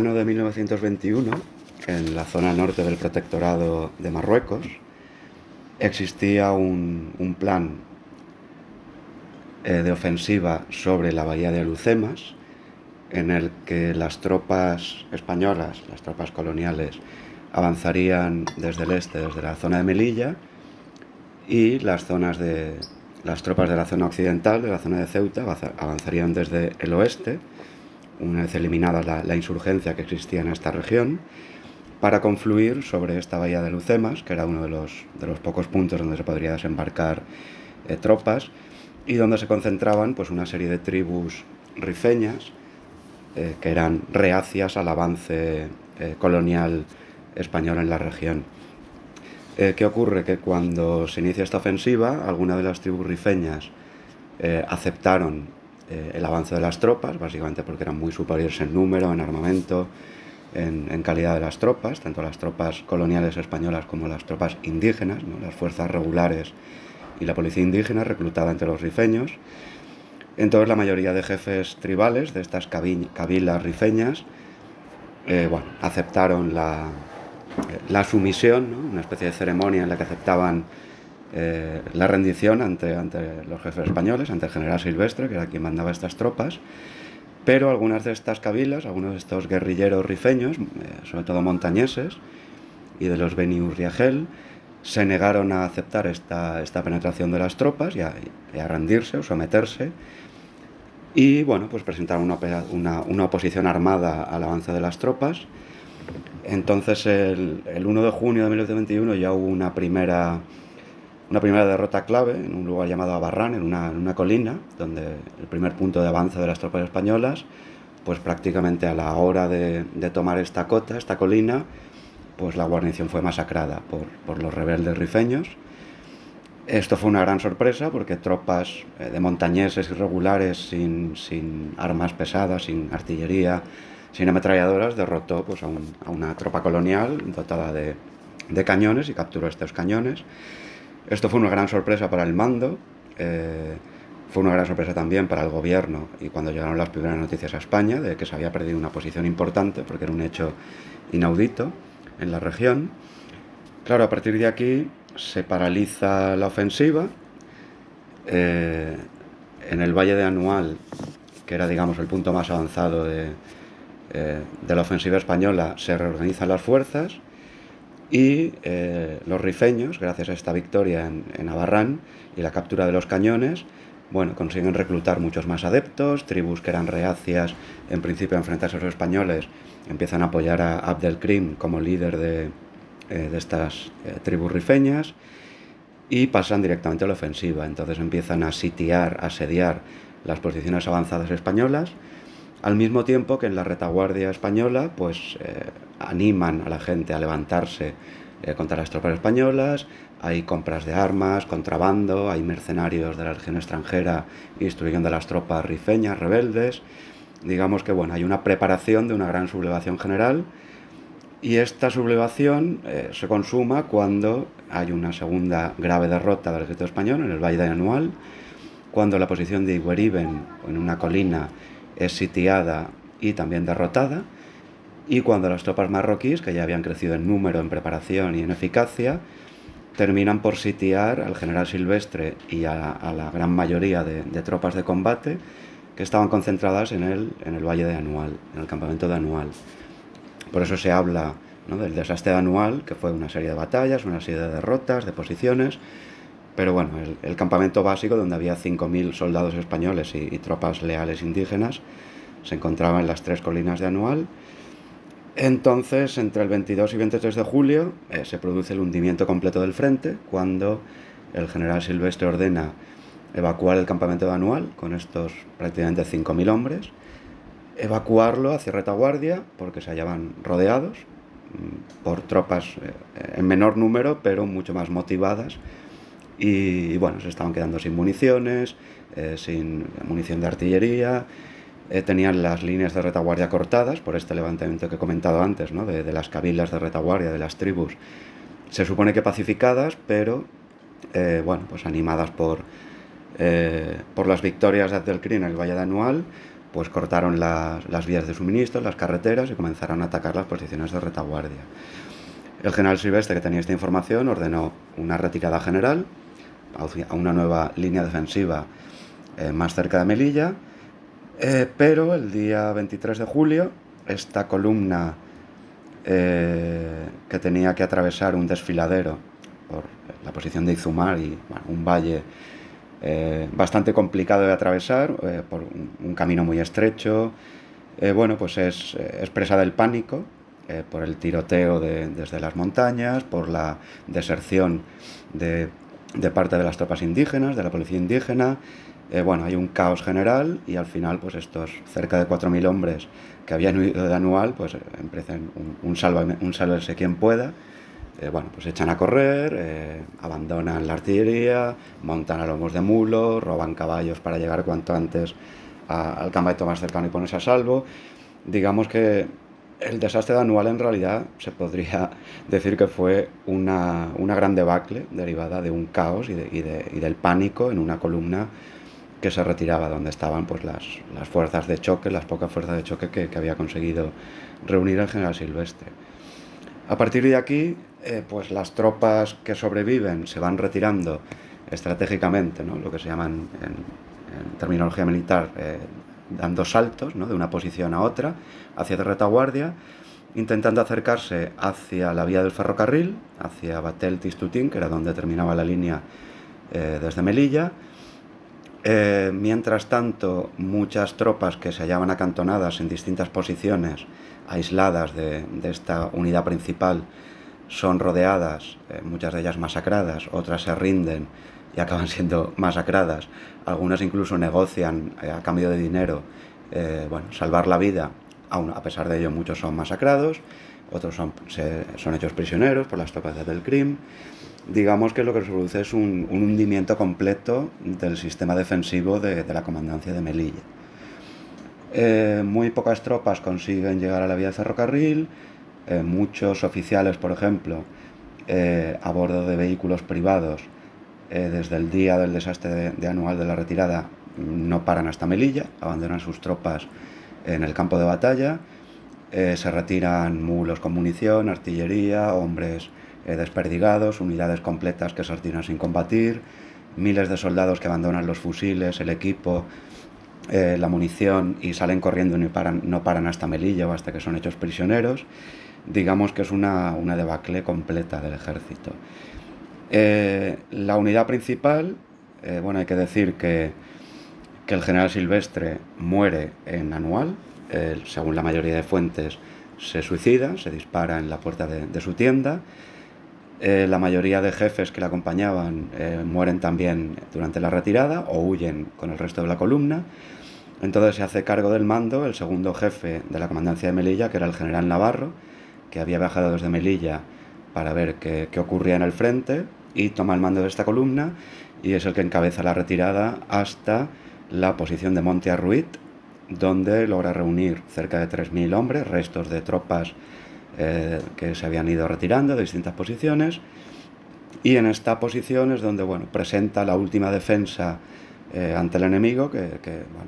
En de 1921, en la zona norte del protectorado de Marruecos, existía un, plan eh, de ofensiva sobre la bahía de Lucemas, en el que las tropas españolas, las tropas coloniales, avanzarían desde el este, desde la zona de Melilla, y las zonas de las tropas de la zona occidental, de la zona de Ceuta, avanzarían desde el oeste, una vez eliminada la, insurgencia que existía en esta región, para confluir sobre esta bahía de Lucemas, que era uno de los, de los pocos puntos donde se podría desembarcar eh, tropas, y donde se concentraban pues, una serie de tribus rifeñas eh, que eran reacias al avance eh, colonial español en la región. ¿Qué ocurre? Que cuando se inicia esta ofensiva, algunas de las tribus rifeñas aceptaron el avance de las tropas, básicamente porque eran muy superiores en número, en armamento, en, calidad de las tropas, tanto las tropas coloniales españolas como las tropas indígenas, las fuerzas regulares y la policía indígena reclutada entre los rifeños. Entonces la mayoría de jefes tribales de estas cabilas rifeñas eh, aceptaron la, la sumisión, una especie de ceremonia en la que aceptaban eh, la rendición ante, ante los jefes españoles, ante el general Silvestre, que era quien mandaba estas tropas. Pero algunas de estas cabilas, algunos de estos guerrilleros rifeños, eh, sobre todo montañeses, y de los Beni Urriagel, se negaron a aceptar esta, esta penetración de las tropas y a, rendirse o someterse. Y bueno, pues presentaron una, una, oposición armada al avance de las tropas. Entonces, el, el 1 de junio de 1921 ya hubo una primera una primera derrota clave en un lugar llamado Abarrán, en una, en una colina, donde el primer punto de avance de las tropas españolas, pues prácticamente a la hora de, tomar esta cota, esta colina, pues la guarnición fue masacrada por, por, los rebeldes rifeños. Esto fue una gran sorpresa porque tropas eh, de montañeses irregulares sin, sin, armas pesadas, sin artillería, sin ametralladoras, derrotó pues, a, a una tropa colonial dotada de, de cañones y capturó estos cañones. Esto fue una gran sorpresa para el mando, eh, fue una gran sorpresa también para el gobierno y cuando llegaron las primeras noticias a España de que se había perdido una posición importante porque era un hecho inaudito en la región. Claro, a partir de aquí se paraliza la ofensiva. Eh, en el Valle de Anual, que era digamos el punto más avanzado de, eh, de la ofensiva española, se reorganizan las fuerzas y eh, los rifeños, gracias a esta victoria en, en, Abarrán y la captura de los cañones, bueno, consiguen reclutar muchos más adeptos, tribus que eran reacias en principio a enfrentarse a los españoles, empiezan a apoyar a Abdelkrim como líder de, eh, de estas eh, tribus rifeñas y pasan directamente a la ofensiva. Entonces empiezan a sitiar, a asediar las posiciones avanzadas españolas, al mismo tiempo que en la retaguardia española pues eh, animan a la gente a levantarse eh, contra las tropas españolas, hay compras de armas, contrabando, hay mercenarios de la región extranjera instruyendo a las tropas rifeñas, rebeldes. Digamos que bueno, hay una preparación de una gran sublevación general y esta sublevación eh, se consuma cuando hay una segunda grave derrota del ejército español en el Valle de Anual, cuando la posición de Igueriben, en una colina, es sitiada y también derrotada, y cuando las tropas marroquíes, que ya habían crecido en número, en preparación y en eficacia, terminan por sitiar al general Silvestre y a, la gran mayoría de, de, tropas de combate que estaban concentradas en el, en el Valle de Anual, en el campamento de Anual. Por eso se habla ¿no? del desastre de Anual, que fue una serie de batallas, una serie de derrotas, de posiciones, pero bueno, el, campamento básico donde había 5.000 soldados españoles y, y, tropas leales indígenas se encontraba en las tres colinas de Anual. Entonces, entre el 22 y 23 de julio eh, se produce el hundimiento completo del frente cuando el general Silvestre ordena evacuar el campamento de Anual con estos prácticamente 5.000 hombres, evacuarlo hacia retaguardia porque se hallaban rodeados mm, por tropas eh, en menor número pero mucho más motivadas y, bueno, se estaban quedando sin municiones, eh, sin munición de artillería, eh, tenían las líneas de retaguardia cortadas por este levantamiento que he comentado antes, ¿no? de, las cabilas de retaguardia, de las tribus. Se supone que pacificadas, pero eh, bueno, pues animadas por, por las victorias de Abdelkrim en el Valle de Anual, pues cortaron las vías de suministro, las carreteras y comenzaron a atacar las posiciones de retaguardia. El general Silvestre, que tenía esta información, ordenó una retirada general a una nueva línea defensiva eh, más cerca de Melilla, eh, pero el día 23 de julio esta columna eh, que tenía que atravesar un desfiladero por la posición de Izumar y un valle bastante complicado de atravesar, por un, camino muy estrecho, bueno, pues es expresa del pánico por el tiroteo desde las montañas, por la deserción de de parte de las tropas indígenas, de la policía indígena. Eh, bueno, hay un caos general y al final, pues estos cerca de 4.000 hombres que habían huido de Anual, pues empiezan un, un, un salvarse quien pueda. Eh, bueno, pues echan a correr, eh, abandonan la artillería, montan a lomos de mulo, roban caballos para llegar cuanto antes al campamento más cercano y ponerse a salvo. Digamos que el desastre de Anual en realidad se podría decir que fue una, una gran debacle derivada de un caos y, del pánico en una columna que se retiraba donde estaban pues, las, fuerzas de choque, las pocas fuerzas de choque que, había conseguido reunir el general Silvestre. A partir de aquí, eh, pues las tropas que sobreviven se van retirando estratégicamente, ¿no? lo que se llaman en, terminología militar eh, dando saltos de una posición a otra, hacia de retaguardia, intentando acercarse hacia la vía del ferrocarril, hacia Batel-Tistutín, que era donde terminaba la línea eh, desde Melilla. Eh, mientras tanto, muchas tropas que se hallaban acantonadas en distintas posiciones, aisladas de, esta unidad principal, son rodeadas, eh, muchas de ellas masacradas, otras se rinden y acaban siendo masacradas. Algunas incluso negocian eh, a cambio de dinero eh, bueno, salvar la vida, a pesar de ello muchos son masacrados, otros son, son hechos prisioneros por las tropas del CRIM. Digamos que lo que se produce es un, hundimiento completo del sistema defensivo de, la comandancia de Melilla. Eh, muy pocas tropas consiguen llegar a la vía de ferrocarril, muchos oficiales, por ejemplo, a bordo de vehículos privados, eh, desde el día del desastre de, anual de la retirada no paran hasta Melilla, abandonan sus tropas en el campo de batalla, eh, se retiran mulos con munición, artillería, hombres eh, desperdigados, unidades completas que se retiran sin combatir, miles de soldados que abandonan los fusiles, el equipo, la munición y salen corriendo y no paran, no paran hasta Melilla o hasta que son hechos prisioneros. Digamos que es una, una debacle completa del ejército. Eh, la unidad principal, eh, bueno, hay que decir que, que, el general Silvestre muere en anual, según la mayoría de fuentes se suicida, se dispara en la puerta de, su tienda. Eh, la mayoría de jefes que le acompañaban mueren también durante la retirada o huyen con el resto de la columna. Entonces se hace cargo del mando el segundo jefe de la comandancia de Melilla, que era el general Navarro, que había viajado desde Melilla para ver qué, qué ocurría en el frente y toma el mando de esta columna y es el que encabeza la retirada hasta la posición de Monte Arruit, donde logra reunir cerca de 3.000 hombres, restos de tropas eh, que se habían ido retirando de distintas posiciones. Y en esta posición es donde bueno, presenta la última defensa eh, ante el enemigo, que,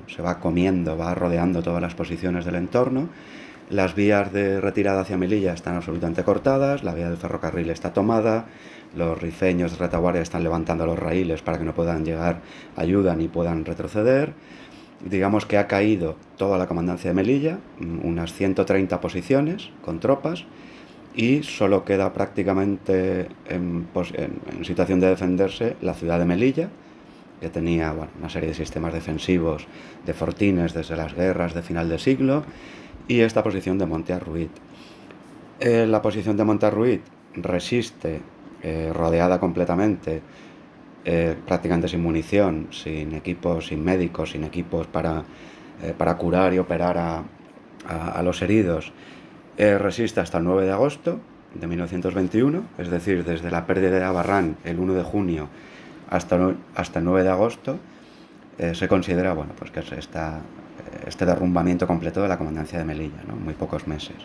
se va comiendo, va rodeando todas las posiciones del entorno. Las vías de retirada hacia Melilla están absolutamente cortadas, la vía del ferrocarril está tomada, los rifeños de retaguardia están levantando los raíles para que no puedan llegar ayuda ni puedan retroceder. Digamos que ha caído toda la comandancia de Melilla, mm, unas 130 posiciones con tropas, y solo queda prácticamente en, situación de defenderse la ciudad de Melilla, que tenía una serie de sistemas defensivos de fortines desde las guerras de final de siglo, y esta posición de Monte Arruit. Eh, la posición de Monte Arruit resiste eh, rodeada completamente, eh, prácticamente sin munición, sin equipos, sin médicos, sin equipos para, eh, para curar y operar a, a, los heridos, resiste hasta el 9 de agosto de 1921, es decir, desde la pérdida de Abarrán el 1 de junio hasta, hasta el 9 de agosto, se considera bueno, pues que es esta, este derrumbamiento completo de la comandancia de Melilla, ¿no? muy pocos meses.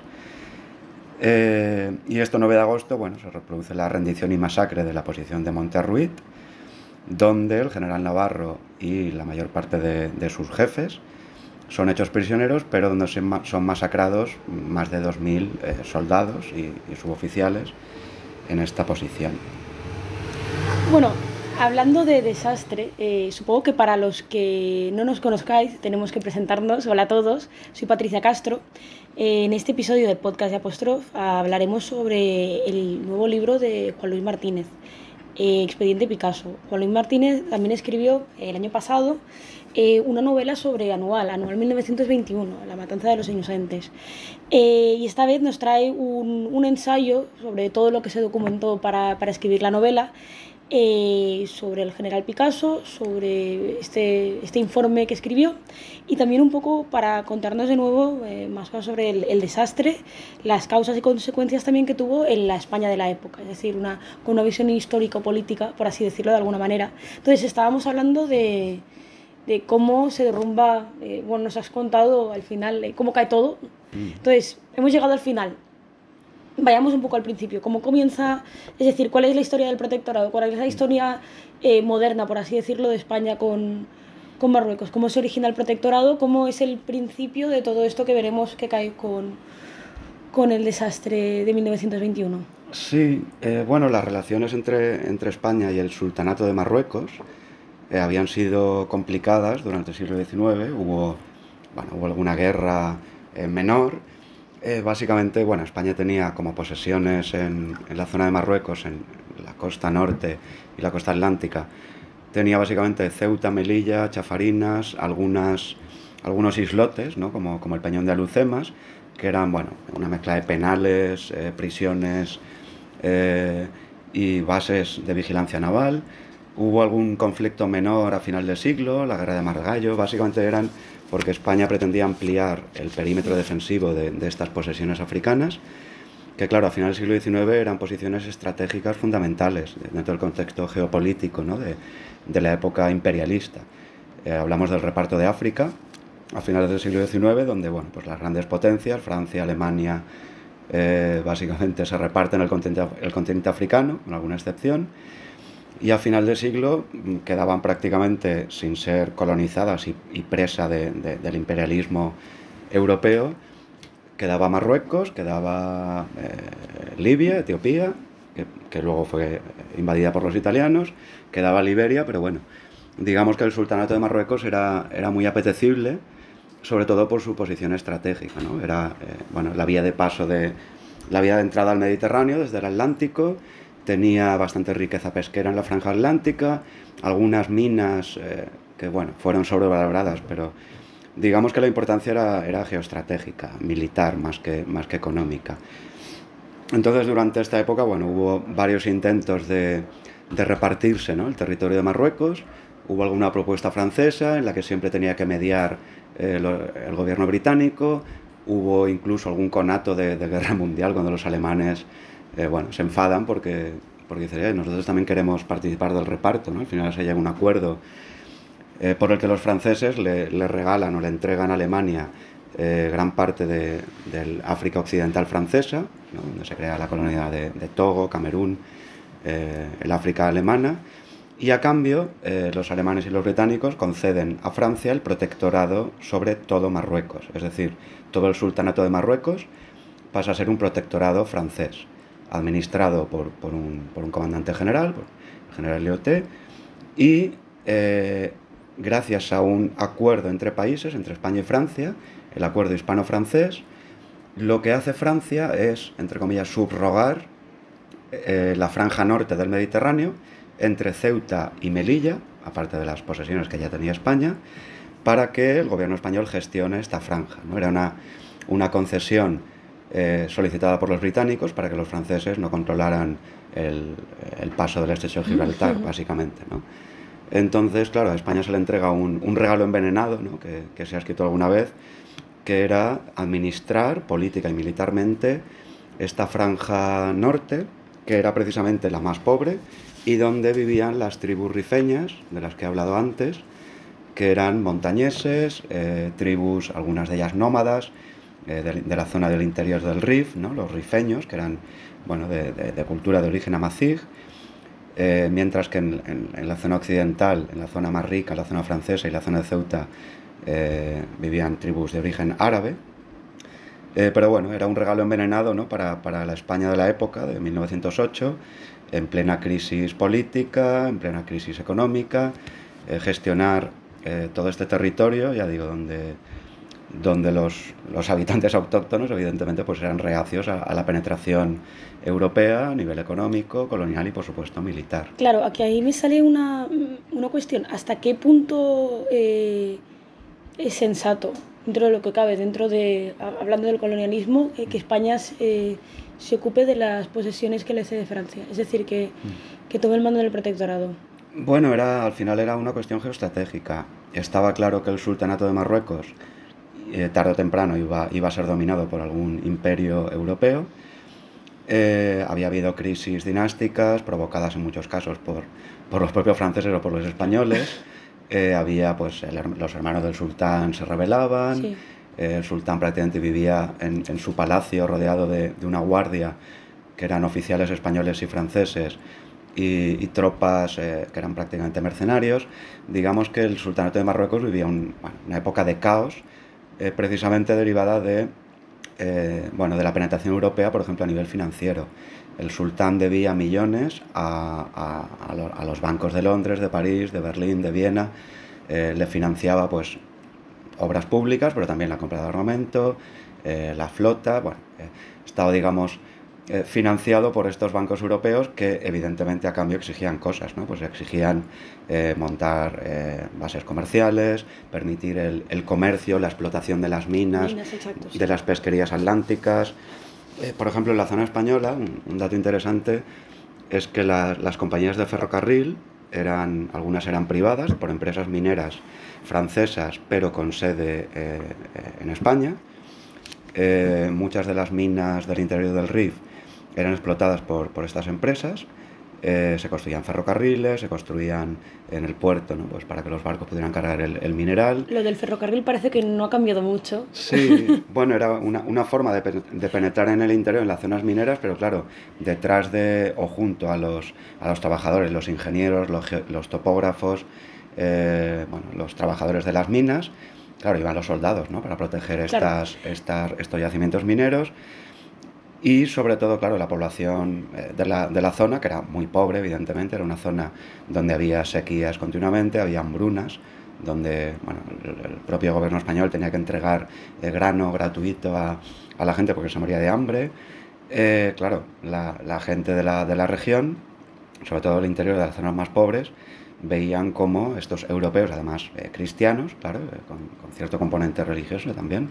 Eh, y esto 9 de agosto, bueno, se reproduce la rendición y masacre de la posición de Monterruit, donde el general Navarro y la mayor parte de, sus jefes son hechos prisioneros, pero donde son masacrados más de 2.000 eh, soldados y, suboficiales en esta posición. Bueno, hablando de desastre, eh, supongo que para los que no nos conozcáis tenemos que presentarnos. Hola a todos, soy Patricia Castro. en este episodio de Podcast de Apostrof hablaremos sobre el nuevo libro de Juan Luis Martínez, eh, Expediente Picasso. Juan Luis Martínez también escribió el año pasado eh, una novela sobre Anual, Anual 1921, La matanza de los inocentes. Eh, y esta vez nos trae un, un, ensayo sobre todo lo que se documentó para, para escribir la novela eh, sobre el general Picasso, sobre este, este, informe que escribió y también un poco para contarnos de nuevo eh, más sobre el, desastre, las causas y consecuencias también que tuvo en la España de la época, es decir, una, con una visión histórico-política, por así decirlo de alguna manera. Entonces estábamos hablando de, de cómo se derrumba, eh, bueno, nos has contado al final cómo cae todo. Mm. Entonces, hemos llegado al final vayamos un poco al principio, cómo comienza, es decir, cuál es la historia del protectorado, cuál es la historia eh, moderna, por así decirlo, de España con, con, Marruecos, cómo se origina el protectorado, cómo es el principio de todo esto que veremos que cae con, con el desastre de 1921. Sí, eh, bueno, las relaciones entre, entre España y el sultanato de Marruecos eh, habían sido complicadas durante el siglo XIX, hubo, bueno, hubo alguna guerra menor, eh, básicamente, bueno, España tenía como posesiones en, la zona de Marruecos, en la costa norte y la costa atlántica, tenía básicamente Ceuta, Melilla, Chafarinas, algunas, algunos islotes, ¿no? como, como el Peñón de Alucemas, que eran bueno, una mezcla de penales, eh, prisiones eh, y bases de vigilancia naval. Hubo algún conflicto menor a final del siglo, la guerra de Margallo, básicamente eran porque España pretendía ampliar el perímetro defensivo de, estas posesiones africanas, que claro, a finales del siglo XIX eran posiciones estratégicas fundamentales dentro del contexto geopolítico ¿no? de, de, la época imperialista. Eh, hablamos del reparto de África a finales del siglo XIX, donde bueno, pues las grandes potencias, Francia, Alemania, eh, básicamente se reparten el continente, el continente africano, con alguna excepción, y a final de siglo mm, quedaban prácticamente sin ser colonizadas y, presa del imperialismo europeo. Quedaba Marruecos, quedaba eh, Libia, Etiopía, que, luego fue invadida por los italianos, quedaba Liberia, pero bueno, digamos que el sultanato de Marruecos era, era muy apetecible, sobre todo por su posición estratégica, ¿no? Era eh, bueno, la vía de paso de la vía de entrada al Mediterráneo desde el Atlántico tenía bastante riqueza pesquera en la franja atlántica, algunas minas eh, que bueno, fueron sobrevaloradas, pero digamos que la importancia era, geoestratégica, militar más que, más que económica. Entonces durante esta época bueno, hubo varios intentos de, de repartirse ¿no? el territorio de Marruecos, hubo alguna propuesta francesa en la que siempre tenía que mediar eh, el gobierno británico, hubo incluso algún conato de, de guerra mundial cuando los alemanes eh, bueno, se enfadan porque, porque dicen, eh, nosotros también queremos participar del reparto, ¿no? Al final se llega a un acuerdo eh, por el que los franceses le, regalan o le entregan a Alemania gran parte de, del África Occidental francesa, donde se crea la colonia de, Togo, Camerún, el África alemana, y a cambio los alemanes y los británicos conceden a Francia el protectorado sobre todo Marruecos, es decir, todo el sultanato de Marruecos pasa a ser un protectorado francés administrado por, un, comandante general, el general Lyoté, y eh, gracias a un acuerdo entre países, entre España y Francia, el acuerdo hispano-francés, lo que hace Francia es, entre comillas, subrogar eh, la franja norte del Mediterráneo entre Ceuta y Melilla, aparte de las posesiones que ya tenía España, para que el gobierno español gestione esta franja. ¿no? Era una, una concesión eh, solicitada por los británicos para que los franceses no controlaran el, el paso del estrecho de Gibraltar, básicamente. ¿no? Entonces, claro, a España se le entrega un, un regalo envenenado, ¿no? que, que, se ha escrito alguna vez, que era administrar política y militarmente esta franja norte, que era precisamente la más pobre, y donde vivían las tribus rifeñas, de las que he hablado antes, que eran montañeses, eh, tribus, algunas de ellas nómadas, eh, de, la zona del interior del Rif, ¿no? los rifeños, que eran bueno, de, cultura de origen amazigh, eh, mientras que en, la zona occidental, en la zona más rica, la zona francesa y la zona de Ceuta, eh, vivían tribus de origen árabe. Pero bueno, era un regalo envenenado ¿no? para, para, la España de la época, de 1908, en plena crisis política, en plena crisis económica, gestionar todo este territorio, ya digo, donde, donde los, los, habitantes autóctonos, evidentemente, pues eran reacios a, a, la penetración europea a nivel económico, colonial y, por supuesto, militar. Claro, aquí ahí me sale una, una cuestión. ¿Hasta qué punto es sensato, dentro de lo que cabe, dentro de, hablando del colonialismo, eh, que España eh, se ocupe de las posesiones que le cede Francia, es decir, que, mm. que tome el mando del protectorado. Bueno, era, al final era una cuestión geoestratégica. Estaba claro que el sultanato de Marruecos, eh, tarde o temprano, iba, iba a ser dominado por algún imperio europeo. había habido crisis dinásticas provocadas en muchos casos por, por los propios franceses o por los españoles. Eh, había, pues, los hermanos del sultán se rebelaban, el sultán prácticamente vivía en, en su palacio rodeado de, de, una guardia que eran oficiales españoles y franceses y, y tropas eh, que eran prácticamente mercenarios. Digamos que el sultanato de Marruecos vivía un, bueno, una época de caos, eh, precisamente derivada de, eh, bueno, de la penetración europea, por ejemplo, a nivel financiero. El sultán debía millones a, a, a, los bancos de Londres, de París, de Berlín, de Viena, eh, le financiaba pues obras públicas, pero también la compra de armamento, la flota, bueno, estaba digamos eh, financiado por estos bancos europeos que evidentemente a cambio exigían cosas, ¿no? pues exigían eh, montar eh, bases comerciales, permitir el, el, comercio, la explotación de las minas, de las pesquerías atlánticas, por ejemplo, en la zona española, un, un dato interesante es que la, las compañías de ferrocarril, eran, algunas eran privadas por empresas mineras francesas, pero con sede en España. Muchas de las minas del interior del Rif eran explotadas por, por estas empresas eh, se construían ferrocarriles, se construían en el puerto, ¿no? pues para que los barcos pudieran cargar el, el, mineral. Lo del ferrocarril parece que no ha cambiado mucho. Sí, bueno, era una, una forma de, de, penetrar en el interior, en las zonas mineras, pero claro, detrás de o junto a los, a los trabajadores, los ingenieros, los, los topógrafos, eh, bueno, los trabajadores de las minas, claro, iban los soldados ¿no? para proteger estas, estas, estos yacimientos mineros y sobre todo, claro, la población eh, de la, de la zona, que era muy pobre, evidentemente, era una zona donde había sequías continuamente, había hambrunas, donde bueno, el, el propio gobierno español tenía que entregar eh, grano gratuito a, a, la gente porque se moría de hambre. Eh, claro, la, la gente de la, de la región, sobre todo el interior de las zonas más pobres, veían como estos europeos, además eh, cristianos, claro, eh, con, con cierto componente religioso también,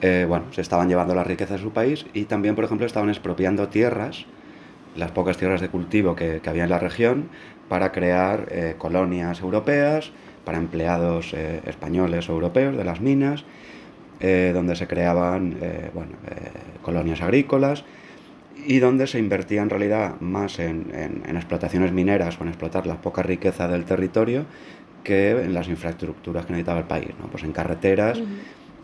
eh, bueno, se estaban llevando la riqueza de su país y también, por ejemplo, estaban expropiando tierras, las pocas tierras de cultivo que, había en la región, para crear eh, colonias europeas, para empleados eh, españoles o europeos de las minas, donde se creaban bueno, colonias agrícolas y donde se invertía en realidad más en, explotaciones mineras o en explotar la poca riqueza del territorio que en las infraestructuras que necesitaba el país, ¿no? pues en carreteras,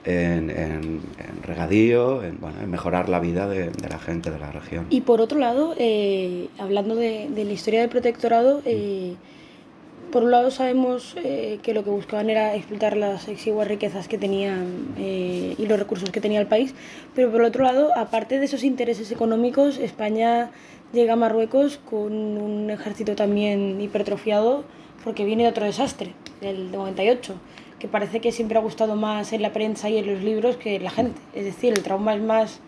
en, en, en regadío, en, bueno, en, mejorar la vida de, de, la gente de la región. Y por otro lado, eh, hablando de, de, la historia del protectorado, eh, por un lado sabemos eh, que lo que buscaban era explotar las exiguas riquezas que tenían eh, y los recursos que tenía el país, pero por otro lado, aparte de esos intereses económicos, España llega a Marruecos con un ejército también hipertrofiado porque viene de otro desastre, del 98 que parece que siempre ha gustado más en la prensa y en los libros que en la gente. Es decir, el trauma es más,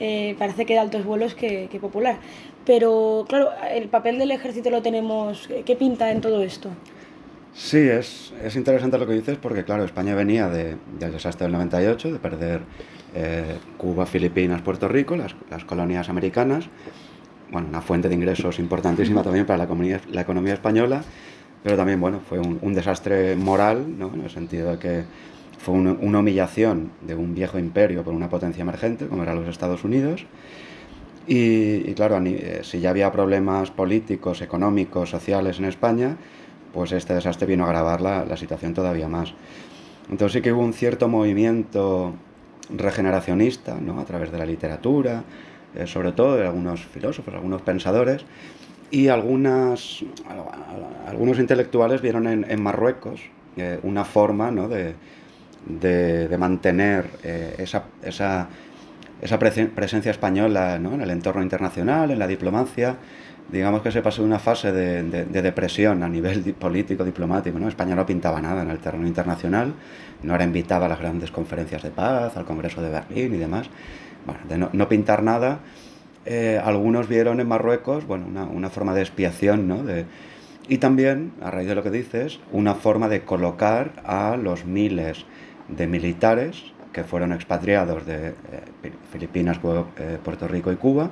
eh, parece que de altos vuelos que, que, popular. Pero claro, el papel del ejército lo tenemos, ¿qué pinta en todo esto? Sí, es, es interesante lo que dices porque, claro, España venía de, del desastre del 98, de perder eh, Cuba, Filipinas, Puerto Rico, las, las colonias americanas, bueno, una fuente de ingresos importantísima también para la la economía española pero también, bueno, fue un, un desastre moral, ¿no? en el sentido de que fue una, una, humillación de un viejo imperio por una potencia emergente, como eran los Estados Unidos. Y, y claro, eh, si ya había problemas políticos, económicos, sociales en España, pues este desastre vino a agravar la, la situación todavía más. Entonces sí que hubo un cierto movimiento regeneracionista, ¿no? a través de la literatura, eh, sobre todo de algunos filósofos, algunos pensadores, y algunas, algunos intelectuales vieron en, en Marruecos eh, una forma ¿no? de, de, mantener eh, esa, esa, esa, presencia española en el entorno internacional, en la diplomacia. Digamos que se pasó de una fase de, de, depresión a nivel político, diplomático. ¿no? España no pintaba nada en el terreno internacional, no era invitada a las grandes conferencias de paz, al Congreso de Berlín y demás. Bueno, de no, no pintar nada, eh, algunos vieron en Marruecos bueno, una, una forma de expiación ¿no? de, y también, a raíz de lo que dices, una forma de colocar a los miles de militares que fueron expatriados de eh, Filipinas, eh, Puerto Rico y Cuba,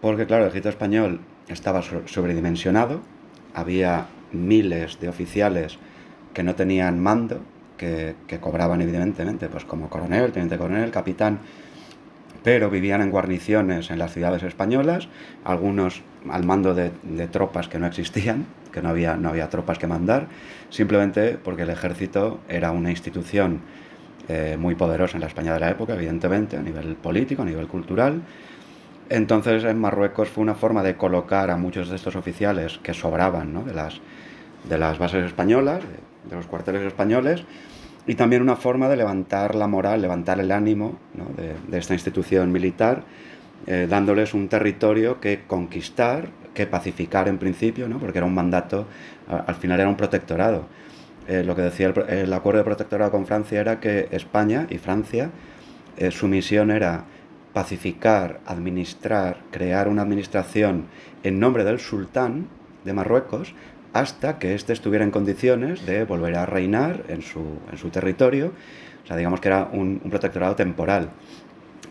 porque claro, el ejército español estaba sobredimensionado, había miles de oficiales que no tenían mando, que, que cobraban evidentemente pues como coronel, teniente coronel, capitán, pero vivían en guarniciones en las ciudades españolas, algunos al mando de, tropas que no existían, que no había, no había tropas que mandar, simplemente porque el ejército era una institución eh, muy poderosa en la España de la época, evidentemente, a nivel político, a nivel cultural. Entonces en Marruecos fue una forma de colocar a muchos de estos oficiales que sobraban ¿no? de, las, de las bases españolas, de los cuarteles españoles, y también una forma de levantar la moral, levantar el ánimo de, esta institución militar, eh, dándoles un territorio que conquistar, que pacificar en principio, ¿no? porque era un mandato, al final era un protectorado. Eh, lo que decía el, acuerdo de protectorado con Francia era que España y Francia, eh, su misión era pacificar, administrar, crear una administración en nombre del sultán de Marruecos, hasta que éste estuviera en condiciones de volver a reinar en su, en su territorio. O sea, digamos que era un, protectorado temporal.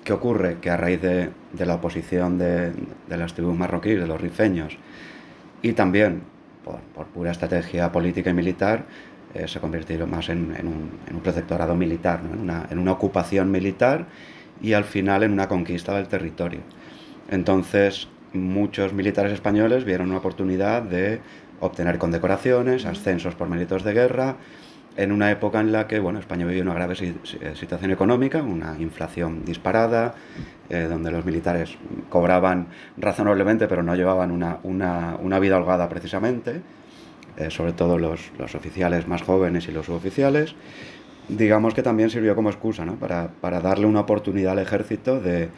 ¿Qué ocurre? Que a raíz de, la oposición de, de, las tribus marroquíes, de los rifeños, y también por, por pura estrategia política y militar, eh, se convirtió más en, en, un, en, un, protectorado militar, ¿no? en, una, en una ocupación militar y al final en una conquista del territorio. Entonces, muchos militares españoles vieron una oportunidad de obtener condecoraciones, ascensos por méritos de guerra, en una época en la que bueno, España vivía una grave situación económica, una inflación disparada, eh, donde los militares cobraban razonablemente, pero no llevaban una, una, una vida holgada precisamente, eh, sobre todo los, los, oficiales más jóvenes y los suboficiales. Digamos que también sirvió como excusa ¿no? para, para, darle una oportunidad al ejército de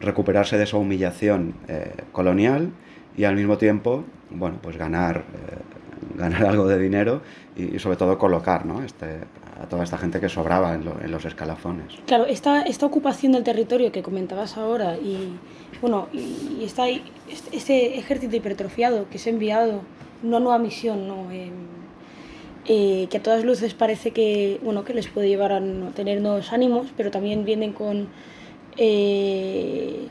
recuperarse de esa humillación eh, colonial y al mismo tiempo, bueno, pues ganar, eh, ganar algo de dinero y, sobre todo colocar ¿no? este, a toda esta gente que sobraba en, lo, en, los escalafones. Claro, esta, esta ocupación del territorio que comentabas ahora y, bueno, y, y está este, este, ejército hipertrofiado que se ha enviado una nueva misión, ¿no? Eh, eh, que a todas luces parece que, bueno, que les puede llevar a tener nuevos ánimos, pero también vienen con... Eh,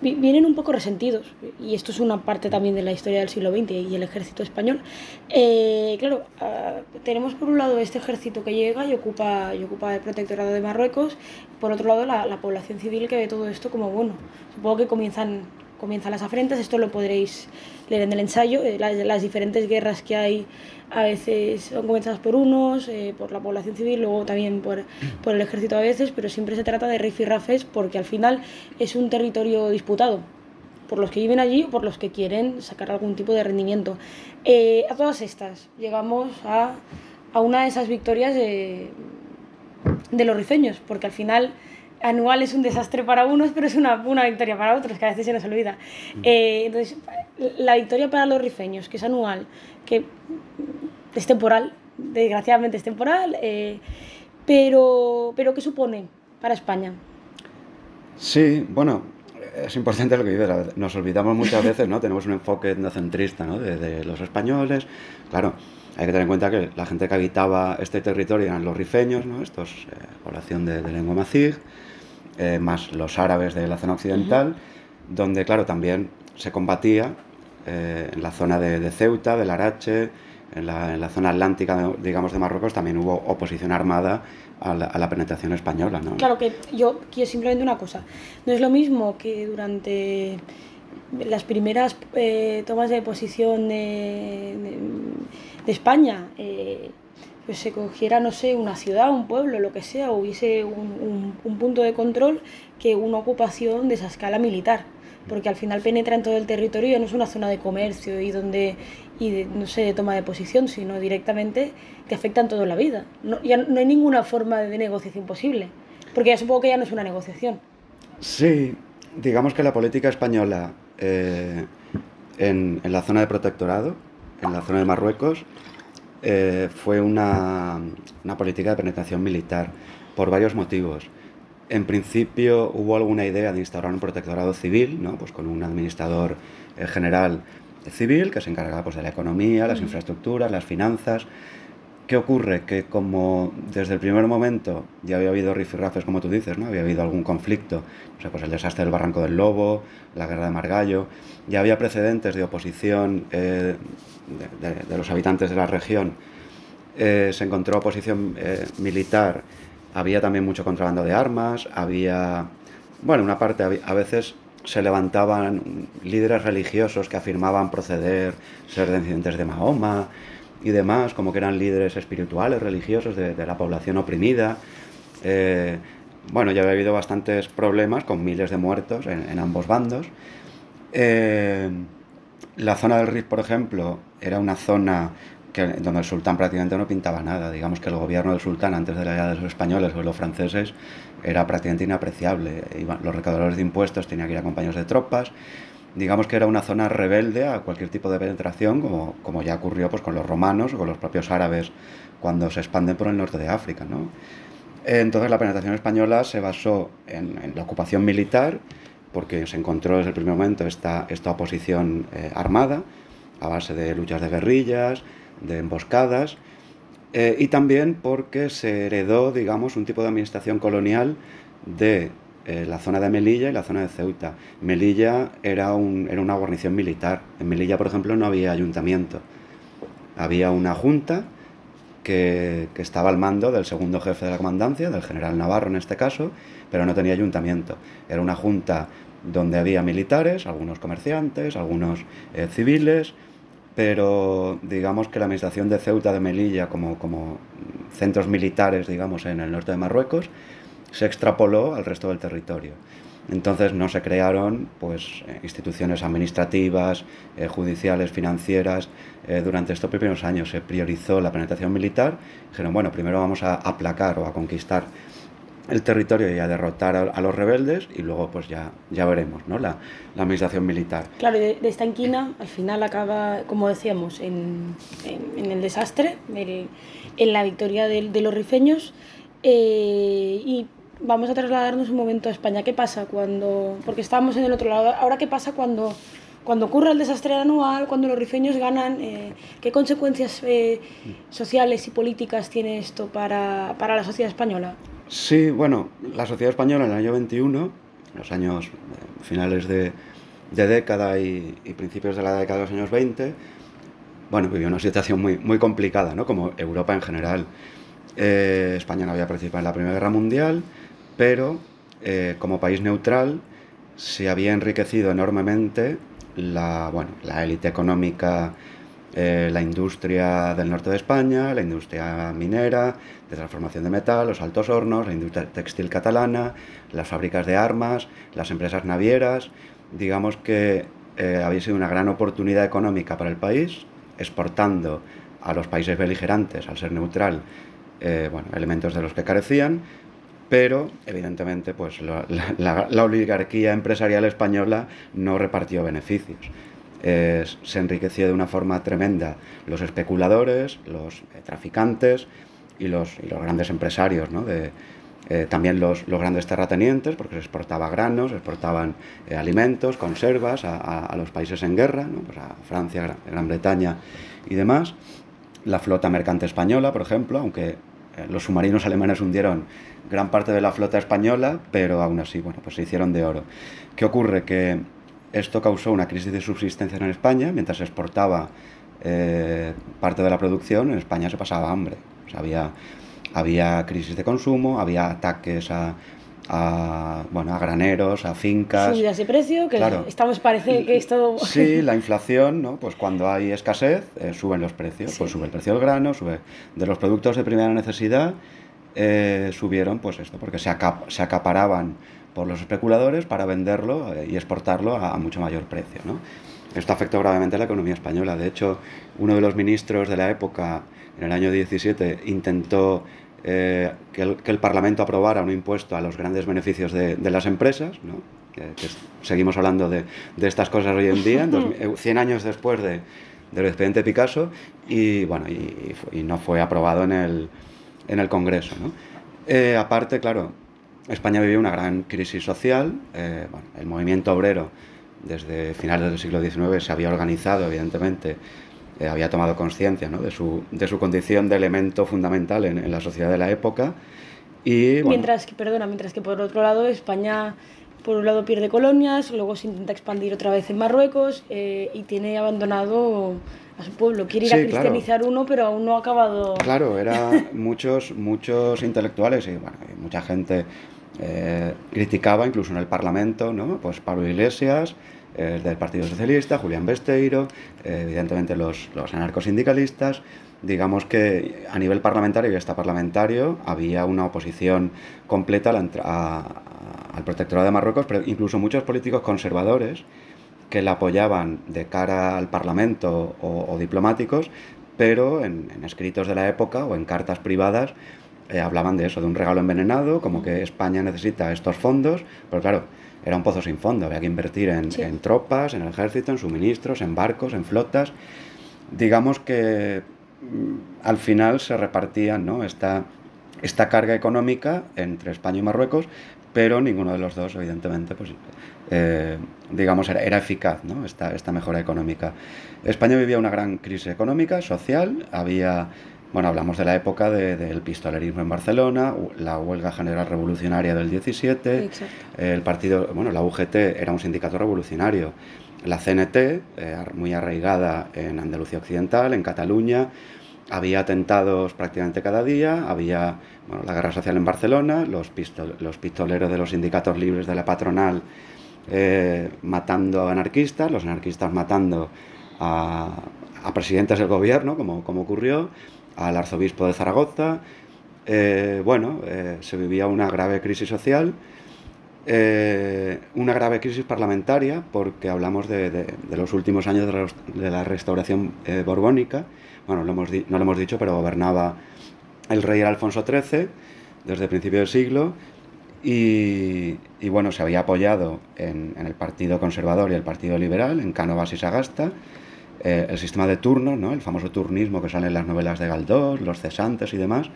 vienen un poco resentidos, y esto es una parte también de la historia del siglo XX y el ejército español. Eh, claro, uh, tenemos por un lado este ejército que llega y ocupa, y ocupa el protectorado de Marruecos, por otro lado la, la población civil que ve todo esto como bueno. Supongo que comienzan, comienzan las afrentas, esto lo podréis leer en el ensayo, eh, las, las, diferentes guerras que hay a veces son comenzadas por unos, eh, por la población civil, luego también por, el ejército a veces, pero siempre se trata de rifirrafes porque al final es un territorio disputado por los que viven allí o por los que quieren sacar algún tipo de rendimiento. Eh, a todas estas llegamos a, a una de esas victorias de, de los rifeños, porque al final anual es un desastre para unos, pero es una, una victoria para otros, que a veces se nos olvida. Eh, entonces, la victoria para los rifeños, que es anual, que es temporal, desgraciadamente es temporal, eh, pero, pero ¿qué supone para España? Sí, bueno, es importante lo que dices, nos olvidamos muchas veces, ¿no? Tenemos un enfoque etnocentrista, ¿no? De, de, los españoles, claro, hay que tener en cuenta que la gente que habitaba este territorio eran los rifeños, ¿no? Estos, eh, población de, de lengua mazig, eh, más los árabes de la zona occidental, uh -huh. donde, claro, también se combatía eh, en la zona de, de Ceuta, del Arache, en la, en la, zona atlántica, digamos, de Marruecos, también hubo oposición armada a la, a la, penetración española. ¿no? Claro que yo quiero simplemente una cosa. No es lo mismo que durante las primeras eh, tomas de posición de, de, de España, eh, pues se cogiera, no sé, una ciudad, un pueblo, lo que sea, hubiese un, un punto de control que una ocupación de esa escala militar porque al final penetra en todo el territorio no es una zona de comercio y donde y no sé de toma de posición, sino directamente que afecta en toda la vida. No, ya no hay ninguna forma de negociación posible, porque ya supongo que ya no es una negociación. Sí, digamos que la política española eh, en, en, la zona de protectorado, en la zona de Marruecos, eh, fue una, una política de penetración militar por varios motivos. En principio hubo alguna idea de instaurar un protectorado civil, ¿no? pues con un administrador eh, general civil que se encargaba pues, de la economía, las infraestructuras, las finanzas. ¿Qué ocurre? Que como desde el primer momento ya había habido rifirrafes, como tú dices, ¿no? había habido algún conflicto, o sea, pues el desastre del Barranco del Lobo, la guerra de Margallo, ya había precedentes de oposición eh, de, los habitantes de la región, eh, se encontró oposición eh, militar había también mucho contrabando de armas, había, bueno, una parte, a veces se levantaban líderes religiosos que afirmaban proceder, ser descendientes de Mahoma y demás, como que eran líderes espirituales, religiosos de, la población oprimida. Eh, bueno, ya había habido bastantes problemas con miles de muertos en, ambos bandos. La zona del Rif, por ejemplo, era una zona donde el sultán prácticamente no pintaba nada. Digamos que el gobierno del sultán antes de la llegada de los españoles o de los franceses era prácticamente inapreciable. Iban, los recaudadores de impuestos tenían que ir acompañados de tropas. Digamos que era una zona rebelde a cualquier tipo de penetración, como, como ya ocurrió pues, con los romanos o con los propios árabes cuando se expanden por el norte de África. Entonces la penetración española se basó en la ocupación militar, porque se encontró desde el primer momento esta, esta oposición eh, armada, a base de luchas de guerrillas, de emboscadas, eh, y también porque se heredó, digamos, un tipo de administración colonial de eh, la zona de Melilla y la zona de Ceuta. Melilla era, un, era una guarnición militar. En Melilla, por ejemplo, no había ayuntamiento. Había una junta que, que, estaba al mando del segundo jefe de la comandancia, del general Navarro en este caso, pero no tenía ayuntamiento. Era una junta donde había militares, algunos comerciantes, algunos eh, civiles, pero digamos que la administración de Ceuta de Melilla como, como centros militares, digamos, en el norte de Marruecos, se extrapoló al resto del territorio. Entonces no se crearon pues, instituciones administrativas, eh, judiciales, financieras. Eh, durante estos primeros años se priorizó la penetración militar. Dijeron, bueno, primero vamos a aplacar o a conquistar el territorio y a derrotar a, a, los rebeldes y luego pues ya, ya veremos ¿no? la, la administración militar. Claro, de, de, esta inquina al final acaba, como decíamos, en, en, en el desastre, el, en la victoria de, de los rifeños eh, y vamos a trasladarnos un momento a España. ¿Qué pasa cuando, porque estábamos en el otro lado, ahora qué pasa cuando, cuando ocurre el desastre anual, cuando los rifeños ganan, eh, qué consecuencias eh, sociales y políticas tiene esto para, para la sociedad española? Sí, bueno, la sociedad española en el año 21, los años eh, finales de, de década y, y, principios de la década de los años 20, bueno, vivió una situación muy, muy complicada, ¿no? Como Europa en general. Eh, España no había participado en la Primera Guerra Mundial, pero eh, como país neutral se había enriquecido enormemente la, bueno, la élite económica eh, la industria del norte de España, la industria minera, de transformación de metal, los altos hornos, la industria textil catalana, las fábricas de armas, las empresas navieras. Digamos que eh, había sido una gran oportunidad económica para el país, exportando a los países beligerantes, al ser neutral, eh, bueno, elementos de los que carecían, pero evidentemente pues, la, oligarquía empresarial española no repartió beneficios se enriqueció de una forma tremenda los especuladores, los eh, traficantes y los, grandes empresarios, ¿no? eh, también los, grandes terratenientes, porque se exportaba granos, se exportaban eh, alimentos, conservas a, los países en guerra, pues a Francia, Gran, Gran Bretaña y demás. La flota mercante española, por ejemplo, aunque los submarinos alemanes hundieron gran parte de la flota española, pero aún así, bueno, pues se hicieron de oro. ¿Qué ocurre? Que esto causó una crisis de subsistencia en España, mientras se exportaba eh, parte de la producción, en España se pasaba hambre. O sea, había, había crisis de consumo, había ataques a, a, bueno, a graneros, a fincas. Subidas de precio, que estamos parece que esto... Sí, la inflación, ¿no? Pues cuando hay escasez, eh, suben los precios. Pues sube el precio del grano, sube de los productos de primera necesidad, eh, subieron pues esto, porque se, se acaparaban por los especuladores para venderlo eh, y exportarlo a, mucho mayor precio, ¿no? Esto afectó gravemente a la economía española. De hecho, uno de los ministros de la época, en el año 17, intentó eh, que, el, Parlamento aprobara un impuesto a los grandes beneficios de, las empresas, ¿no? que, seguimos hablando de, estas cosas hoy en día, 100 eh, años después de, del expediente Picasso, y, bueno, y, no fue aprobado en el, en el Congreso. ¿no? Eh, aparte, claro, España vivió una gran crisis social, bueno, el movimiento obrero desde finales del siglo XIX se había organizado, evidentemente, eh, había tomado conciencia ¿no? de, su, de su condición de elemento fundamental en, en la sociedad de la época. Y, mientras que, perdona, mientras que por otro lado España por un lado pierde colonias, luego se intenta expandir otra vez en Marruecos eh, y tiene abandonado a su pueblo. Quiere ir a cristianizar uno, pero aún no ha acabado. Claro, eran muchos, muchos intelectuales y bueno, mucha gente eh, criticaba, incluso en el Parlamento, ¿no? Pues Pablo Iglesias, del Partido Socialista, Julián Besteiro, eh, evidentemente los, los anarcosindicalistas. Digamos que a nivel parlamentario y hasta parlamentario había una oposición completa al protectorado de Marruecos, pero incluso muchos políticos conservadores que la apoyaban de cara al Parlamento o, diplomáticos, pero en, escritos de la época o en cartas privadas eh, hablaban de eso, de un regalo envenenado, como que España necesita estos fondos, pero claro, era un pozo sin fondo, había que invertir en, tropas, en el ejército, en suministros, en barcos, en flotas. Digamos que mm, al final se repartían ¿no? esta, esta carga económica entre España y Marruecos, pero ninguno de los dos, evidentemente, pues, eh, digamos, era, era, eficaz ¿no? esta, esta mejora económica. España vivía una gran crisis económica, social, había bueno, hablamos de la época del pistolerismo en Barcelona, la huelga general revolucionaria del 17, el partido, bueno, la UGT era un sindicato revolucionario, la CNT, eh, muy arraigada en Andalucía Occidental, en Cataluña, había atentados prácticamente cada día, había bueno, la guerra social en Barcelona, los, los pistoleros de los sindicatos libres de la patronal eh, matando a anarquistas, los anarquistas matando a, a presidentes del gobierno, como, como ocurrió, al arzobispo de Zaragoza. Eh, bueno, eh, se vivía una grave crisis social, eh, una grave crisis parlamentaria, porque hablamos de, los últimos años de la, restauración borbónica. Bueno, no lo hemos dicho, pero gobernaba el rey Alfonso XIII desde el principio del siglo. Y, bueno, se había apoyado en, en, el Partido Conservador y el Partido Liberal, en Cánovas y Sagasta, eh, el sistema de turnos, ¿no? el famoso turnismo que sale en las novelas de Galdós, los cesantes y demás.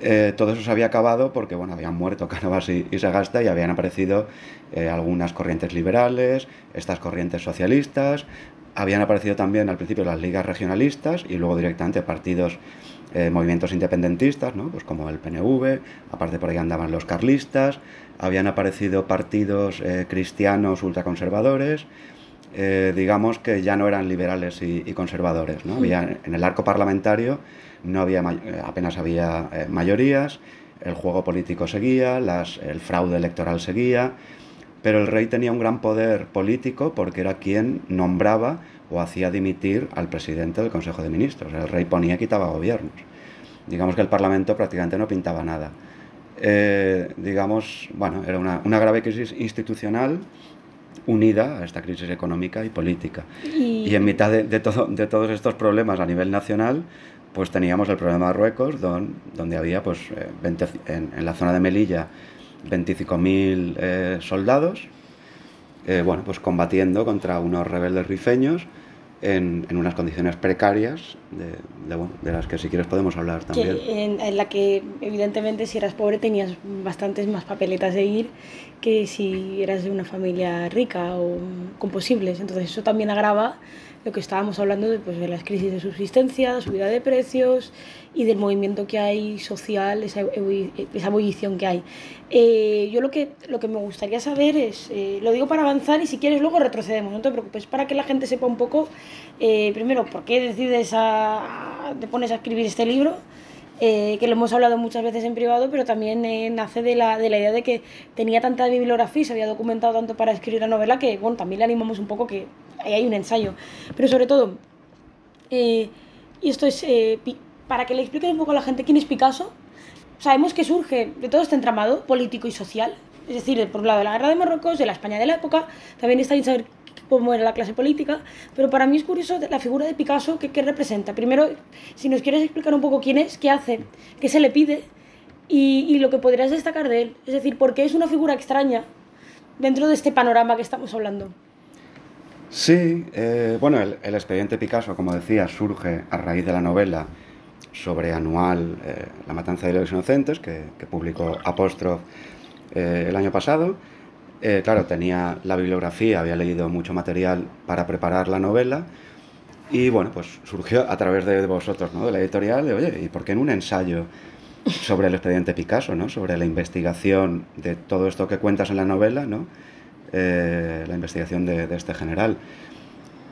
Eh, todo eso se había acabado porque bueno, habían muerto Cánovas y, Sagasta y habían aparecido eh, algunas corrientes liberales, estas corrientes socialistas, habían aparecido también al principio las ligas regionalistas y luego directamente partidos, movimientos independentistas, ¿no? pues como el PNV, aparte por ahí andaban los carlistas, habían aparecido partidos cristianos ultraconservadores, eh, digamos que ya no eran liberales y, conservadores. ¿no? Había, en el arco parlamentario no había, eh, apenas había eh, mayorías, el juego político seguía, las, el fraude electoral seguía, pero el rey tenía un gran poder político porque era quien nombraba o hacía dimitir al presidente del Consejo de Ministros. El rey ponía y quitaba gobiernos. Digamos que el Parlamento prácticamente no pintaba nada. digamos, bueno, era una, una grave crisis institucional unida a esta crisis económica y política. Y, en mitad de, de, todo, de, todos estos problemas a nivel nacional, pues teníamos el problema de Marruecos, donde había pues, 20, eh, en, en, la zona de Melilla 25.000 eh, soldados, eh, bueno, pues combatiendo contra unos rebeldes rifeños en, en, unas condiciones precarias, de, de, de, las que si quieres podemos hablar también. en, en, la que evidentemente si eras pobre tenías bastantes más papeletas de ir que si eras de una familia rica o con posibles. Entonces eso también agrava lo que estábamos hablando de, pues, de las crisis de subsistencia, subida de precios y del movimiento que hay social, esa, esa ebullición que hay. Eh, yo lo que, lo que me gustaría saber es, eh, lo digo para avanzar y si quieres luego retrocedemos, no te preocupes, para que la gente sepa un poco, eh, primero, por qué decides a, te pones a escribir este libro eh, que lo hemos hablado muchas veces en privado, pero también eh, nace de la, de la idea de que tenía tanta bibliografía y se había documentado tanto para escribir la novela que, bueno, también le animamos un poco que ahí hay un ensayo. Pero sobre todo, y esto es para que le explique un poco a la gente quién es Picasso, sabemos que surge de todo este entramado político y social, es decir, por un lado de la guerra de Marruecos, de la España de la época, también está bien saber cómo era la clase política, pero para mí es curioso la figura de Picasso, ¿qué, representa? Primero, si nos quieres explicar un poco quién es, qué hace, qué se le pide y, lo que podrías destacar de él, es decir, por qué es una figura extraña dentro de este panorama que estamos hablando. Sí, eh, bueno, el, expediente Picasso, como decía, surge a raíz de la novela sobre Anual, eh, La matanza de los inocentes, que, publicó Apóstrof eh, el año pasado. Eh, claro, tenía la bibliografía, había leído mucho material para preparar la novela y bueno, pues surgió a través de vosotros, ¿no? de la editorial, de oye, ¿y por qué en un ensayo sobre el expediente Picasso, ¿no? sobre la investigación de todo esto que cuentas en la novela, ¿no? la investigación de, este general?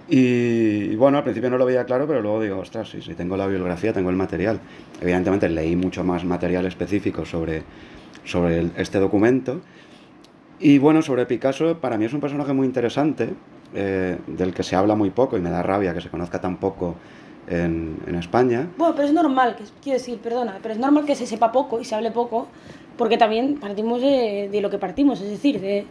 Y, bueno, al principio no lo veía claro, pero luego digo, ostras, sí, sí, tengo la bibliografía, tengo el material. Evidentemente leí mucho más material específico sobre, sobre este documento. Y bueno, sobre Picasso, para mí es un personaje muy interesante, eh, del que se habla muy poco y me da rabia que se conozca tan poco en, en, España. Bueno, pero es normal, quiero decir, perdona, pero es normal que se sepa poco y se hable poco, porque también partimos de, de lo que partimos, es decir, de,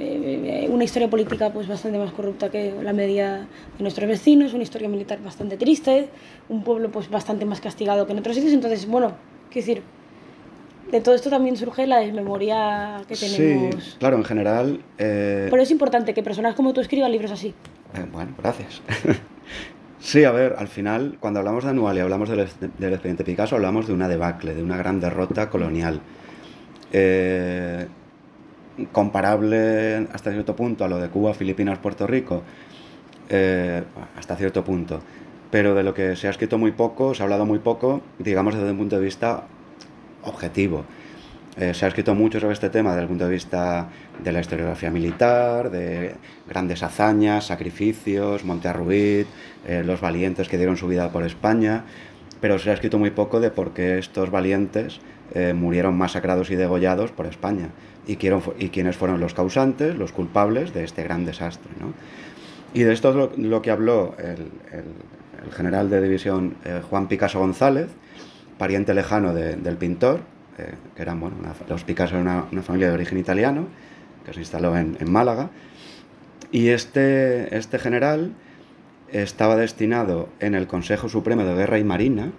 eh, una historia política pues bastante más corrupta que la media de nuestros vecinos, una historia militar bastante triste, un pueblo pues bastante más castigado que en otros sitios. Entonces, bueno, quiero decir, de todo esto también surge la desmemoria que tenemos. Sí, claro, en general... Eh... Pero es importante que personas como tú escriban libros así. Eh, bueno, gracias. sí, a ver, al final, cuando hablamos de Anual y hablamos del, del expediente Picasso, hablamos de una debacle, de una gran derrota colonial. Eh, comparable hasta cierto punto a lo de Cuba, Filipinas, Puerto Rico, eh, hasta cierto punto. Pero de lo que se ha escrito muy poco, se ha hablado muy poco, digamos desde un punto de vista objetivo. Eh, se ha escrito mucho sobre este tema desde el punto de vista de la historiografía militar, de grandes hazañas, sacrificios, Montearruid, eh, los valientes que dieron su vida por España, pero se ha escrito muy poco de por qué estos valientes eh, murieron masacrados y degollados por España y, quiénes fueron los causantes, los culpables de este gran desastre. ¿no? Y de esto es lo, que habló el, general de división eh, Juan Picasso González, pariente lejano del pintor, eh, que eran, bueno, los Picasso eran una, familia de origen italiano, que se instaló en, Málaga. Y este, este general estaba destinado en el Consejo Supremo de Guerra y Marina,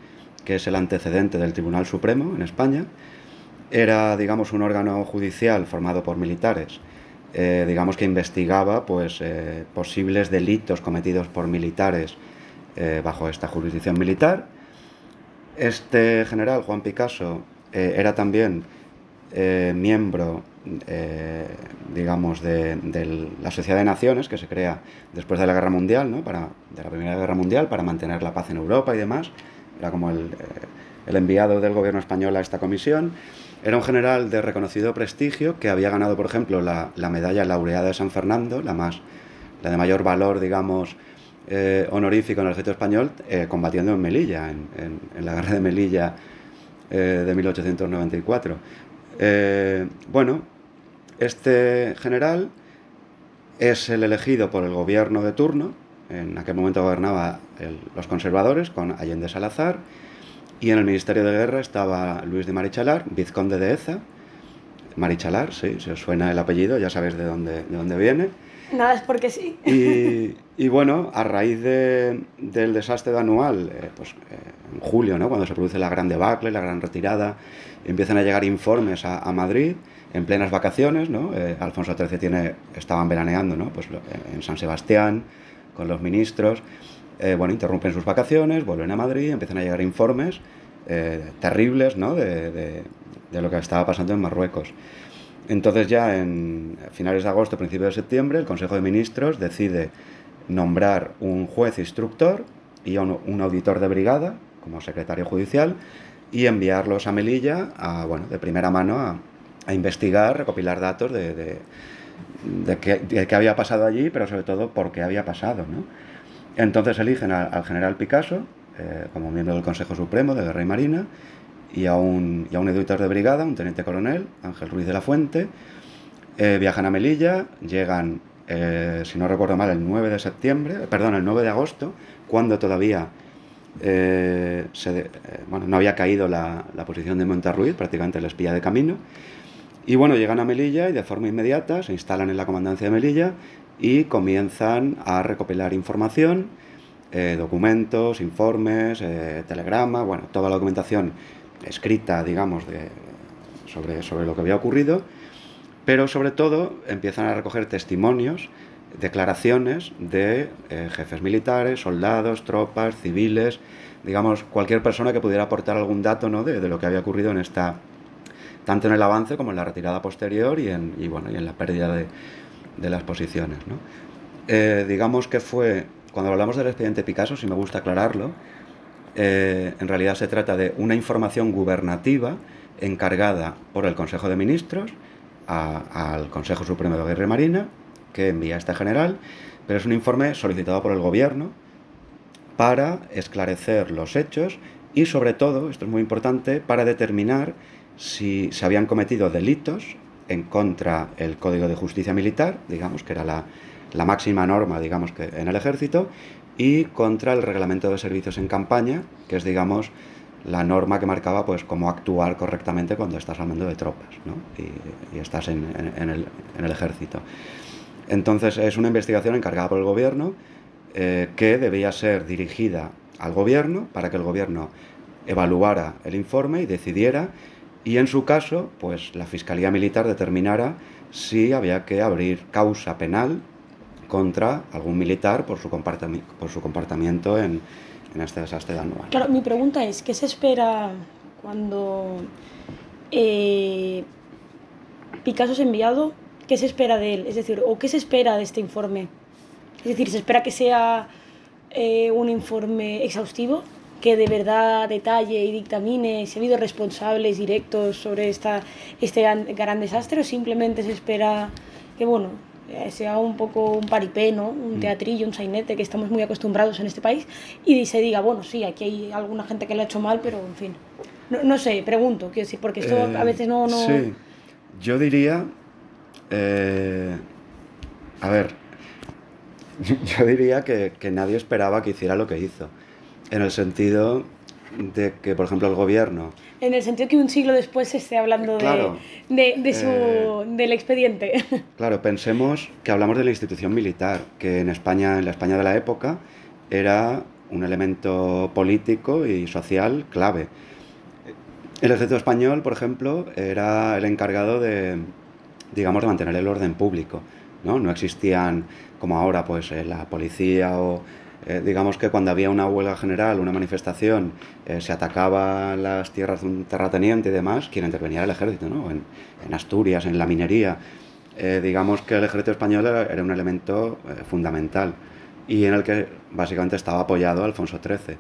que es el antecedente del Tribunal Supremo en España, era, digamos, un órgano judicial formado por militares, eh, digamos que investigaba pues, eh, posibles delitos cometidos por militares bajo esta jurisdicción militar. Este general, Juan Picasso, era también miembro, digamos, de, la Sociedad de Naciones que se crea después de la Guerra Mundial, ¿no? de la Primera Guerra Mundial, para mantener la paz en Europa y demás era como el, el enviado del gobierno español a esta comisión. Era un general de reconocido prestigio que había ganado, por ejemplo, la, la medalla laureada de San Fernando, la, más, la de mayor valor, digamos, eh, honorífico en el ejército español, eh, combatiendo en Melilla, en, en, la guerra de Melilla eh, de 1894. bueno, este general es el elegido por el gobierno de turno, en aquel momento gobernaba los conservadores con Allende Salazar y en el Ministerio de Guerra estaba Luis de Marichalar, vizconde de Eza. Marichalar, sí, se os suena el apellido, ya sabéis de dónde, de dónde viene. Nada, es porque sí. Y, bueno, a raíz de, del desastre de anual, eh, pues eh, en julio, ¿no? cuando se produce la gran debacle, la gran retirada, empiezan a llegar informes a, Madrid en plenas vacaciones, ¿no? Eh, Alfonso XIII tiene, estaban veraneando, ¿no? Pues en San Sebastián, con los ministros. Eh, bueno, interrumpen sus vacaciones, vuelven a Madrid, empiezan a llegar informes eh, terribles ¿no? de, de, lo que estaba pasando en Marruecos. Entonces ya en finales de agosto, principios de septiembre, el Consejo de Ministros decide nombrar un juez instructor y un, auditor de brigada como secretario judicial y enviarlos a Melilla a, bueno, de primera mano a, investigar, recopilar datos de, qué, había pasado allí, pero sobre todo por qué había pasado. ¿no? Entonces eligen al, al general Picasso eh, como miembro del Consejo Supremo de Guerra y Marina y a un, y a un editor de brigada, un teniente coronel, Ángel Ruiz de la Fuente. Eh, viajan a Melilla, llegan, eh, si no recuerdo mal, el 9 de septiembre, perdón, el 9 de agosto, cuando todavía bueno, no había caído la, la posición de Montarruiz, prácticamente el espía de camino. Y bueno, llegan a Melilla y de forma inmediata se instalan en la comandancia de Melilla y comienzan a recopilar información, eh, documentos, informes, eh, telegramas, bueno, toda la documentación escrita, digamos, sobre, sobre lo que había ocurrido, pero sobre todo empiezan a recoger testimonios, declaraciones de eh, jefes militares, soldados, tropas, civiles, digamos, cualquier persona que pudiera aportar algún dato ¿no? de, de lo que había ocurrido en esta, tanto en el avance como en la retirada posterior y en, bueno, y en la pérdida de, de las posiciones. ¿no? Eh, digamos que fue, cuando hablamos del expediente Picasso, si me gusta aclararlo, eh, en realidad se trata de una información gubernativa encargada por el Consejo de Ministros al Consejo Supremo de Guerra y Marina, que envía este general, pero es un informe solicitado por el gobierno para esclarecer los hechos y sobre todo, esto es muy importante, para determinar si se habían cometido delitos en contra el Código de Justicia Militar, digamos, que era la, la máxima norma, digamos, que en el ejército, y contra el Reglamento de Servicios en Campaña, que es, digamos, la norma que marcaba pues cómo actuar correctamente cuando estás hablando de tropas ¿no? y, estás en, en, el, en, el, ejército. Entonces es una investigación encargada por el gobierno eh, que debía ser dirigida al gobierno para que el gobierno evaluara el informe y decidiera y en su caso, pues la Fiscalía Militar determinara si había que abrir causa penal contra algún militar por su por su comportamiento en, en este desastre de anual. Claro, mi pregunta es, ¿qué se espera cuando eh, Picasso es enviado? ¿Qué se espera de él? Es decir, ¿o qué se espera de este informe? Es decir, ¿se espera que sea eh, un informe exhaustivo? que de verdad detalle y dictamine si ha habido responsables directos sobre esta, este gran desastre o simplemente se espera que, bueno, sea un poco un paripé, ¿no? un mm. teatrillo, un sainete, que estamos muy acostumbrados en este país, y se diga, bueno, sí, aquí hay alguna gente que lo ha hecho mal, pero en fin. No, no sé, pregunto, quiero decir, porque esto eh, a veces no, no... Sí, yo diría... Eh, a ver, yo diría que, que nadie esperaba que hiciera lo que hizo. En el sentido de que, por ejemplo, el gobierno... En el sentido que un siglo después se esté hablando de, de, de su, eh, del expediente. Claro, pensemos que hablamos de la institución militar, que en España, en la España de la época, era un elemento político y social clave. El ejército español, por ejemplo, era el encargado de, digamos, de mantener el orden público. No, no existían, como ahora, pues eh, la policía o eh, digamos que cuando había una huelga general, una manifestación, eh, se atacaba las tierras de un terrateniente y demás, quien intervenía era el ejército, ¿no? En, Asturias, en la minería. Eh, digamos que el ejército español era, un elemento fundamental y en el que básicamente estaba apoyado Alfonso XIII.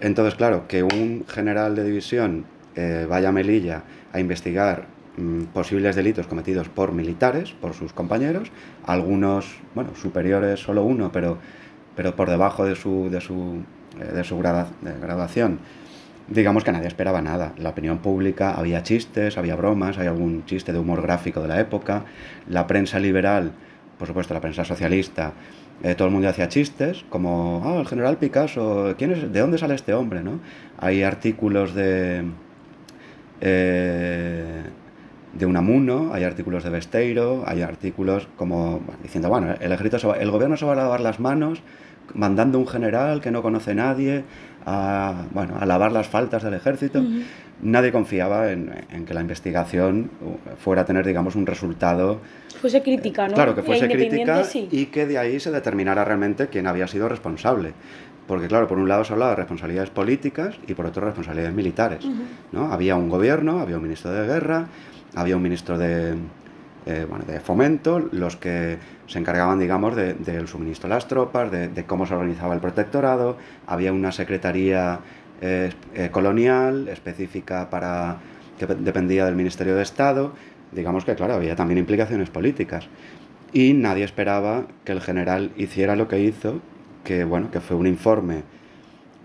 Entonces, claro, que un general de división vaya a Melilla a investigar mm, posibles delitos cometidos por militares, por sus compañeros, algunos, bueno, superiores, solo uno, pero pero por debajo de su, de su, eh, de su graduación, digamos que nadie esperaba nada. La opinión pública, había chistes, había bromas, hay algún chiste de humor gráfico de la época. La prensa liberal, por supuesto la prensa socialista, eh, todo el mundo hacía chistes, como, ah, el general Picasso, ¿quién es, ¿de dónde sale este hombre? ¿no? Hay artículos de... Eh, de Unamuno, hay artículos de Besteiro, hay artículos como diciendo, bueno, el ejército, el gobierno se va a lavar las manos mandando un general que no conoce nadie a, bueno, a lavar las faltas del ejército. Uh -huh. Nadie confiaba en, en, que la investigación fuera a tener, digamos, un resultado... Fuese crítica, ¿no? Claro, que fuese crítica sí. y que de ahí se determinara realmente quién había sido responsable. Porque, claro, por un lado se hablaba de responsabilidades políticas y por otro responsabilidades militares. Uh -huh. ¿no? Había un gobierno, había un ministro de guerra, había un ministro de, eh, bueno, de fomento, los que se encargaban, digamos, del de, suministro de las tropas, de, de, cómo se organizaba el protectorado, había una secretaría eh, eh, colonial específica para que dependía del Ministerio de Estado, digamos que, claro, había también implicaciones políticas. Y nadie esperaba que el general hiciera lo que hizo, que, bueno, que fue un informe,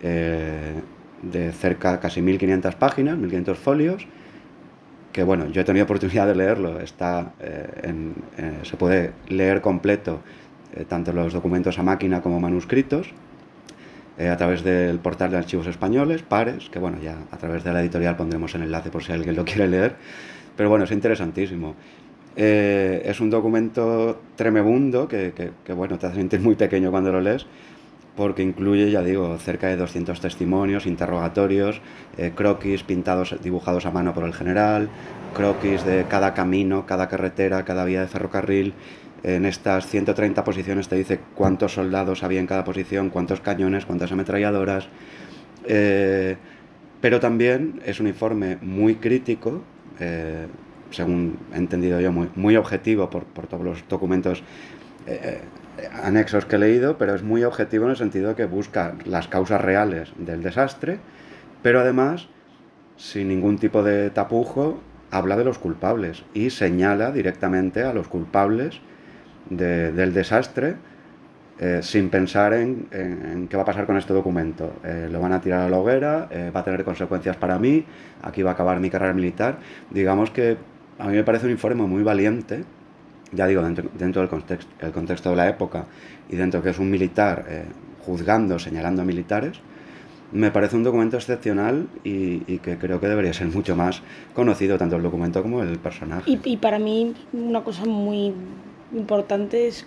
de cerca casi 1500 páginas, 1500 folios, que bueno, yo he tenido oportunidad de leerlo, está en, se puede leer completo tanto los documentos a máquina como manuscritos, a través del portal de archivos españoles, Pares, que bueno, ya a través de la editorial pondremos el enlace por si alguien lo quiere leer, pero bueno, es interesantísimo. Eh, es un documento tremebundo que, que, bueno, te hace sentir muy pequeño cuando lo lees, porque incluye, ya digo, cerca de 200 testimonios, interrogatorios, eh, croquis pintados, dibujados a mano por el general, croquis de cada camino, cada carretera, cada vía de ferrocarril. En estas 130 posiciones te dice cuántos soldados había en cada posición, cuántos cañones, cuántas ametralladoras. Eh, pero también es un informe muy crítico según he entendido yo, muy, muy objetivo por, por todos los documentos eh, eh, anexos que he leído, pero es muy objetivo en el sentido de que busca las causas reales del desastre, pero además, sin ningún tipo de tapujo, habla de los culpables y señala directamente a los culpables del desastre eh, sin pensar en, en, qué va a pasar con este documento. lo van a tirar a la hoguera, va a tener consecuencias para mí, aquí va a acabar mi carrera militar. Digamos que a mí me parece un informe muy valiente, ya digo, dentro, del contexto, el contexto de la época y dentro que es un militar eh, juzgando, señalando a militares, me parece un documento excepcional y, que creo que debería ser mucho más conocido, tanto el documento como el personaje. Y, para mí una cosa muy importante es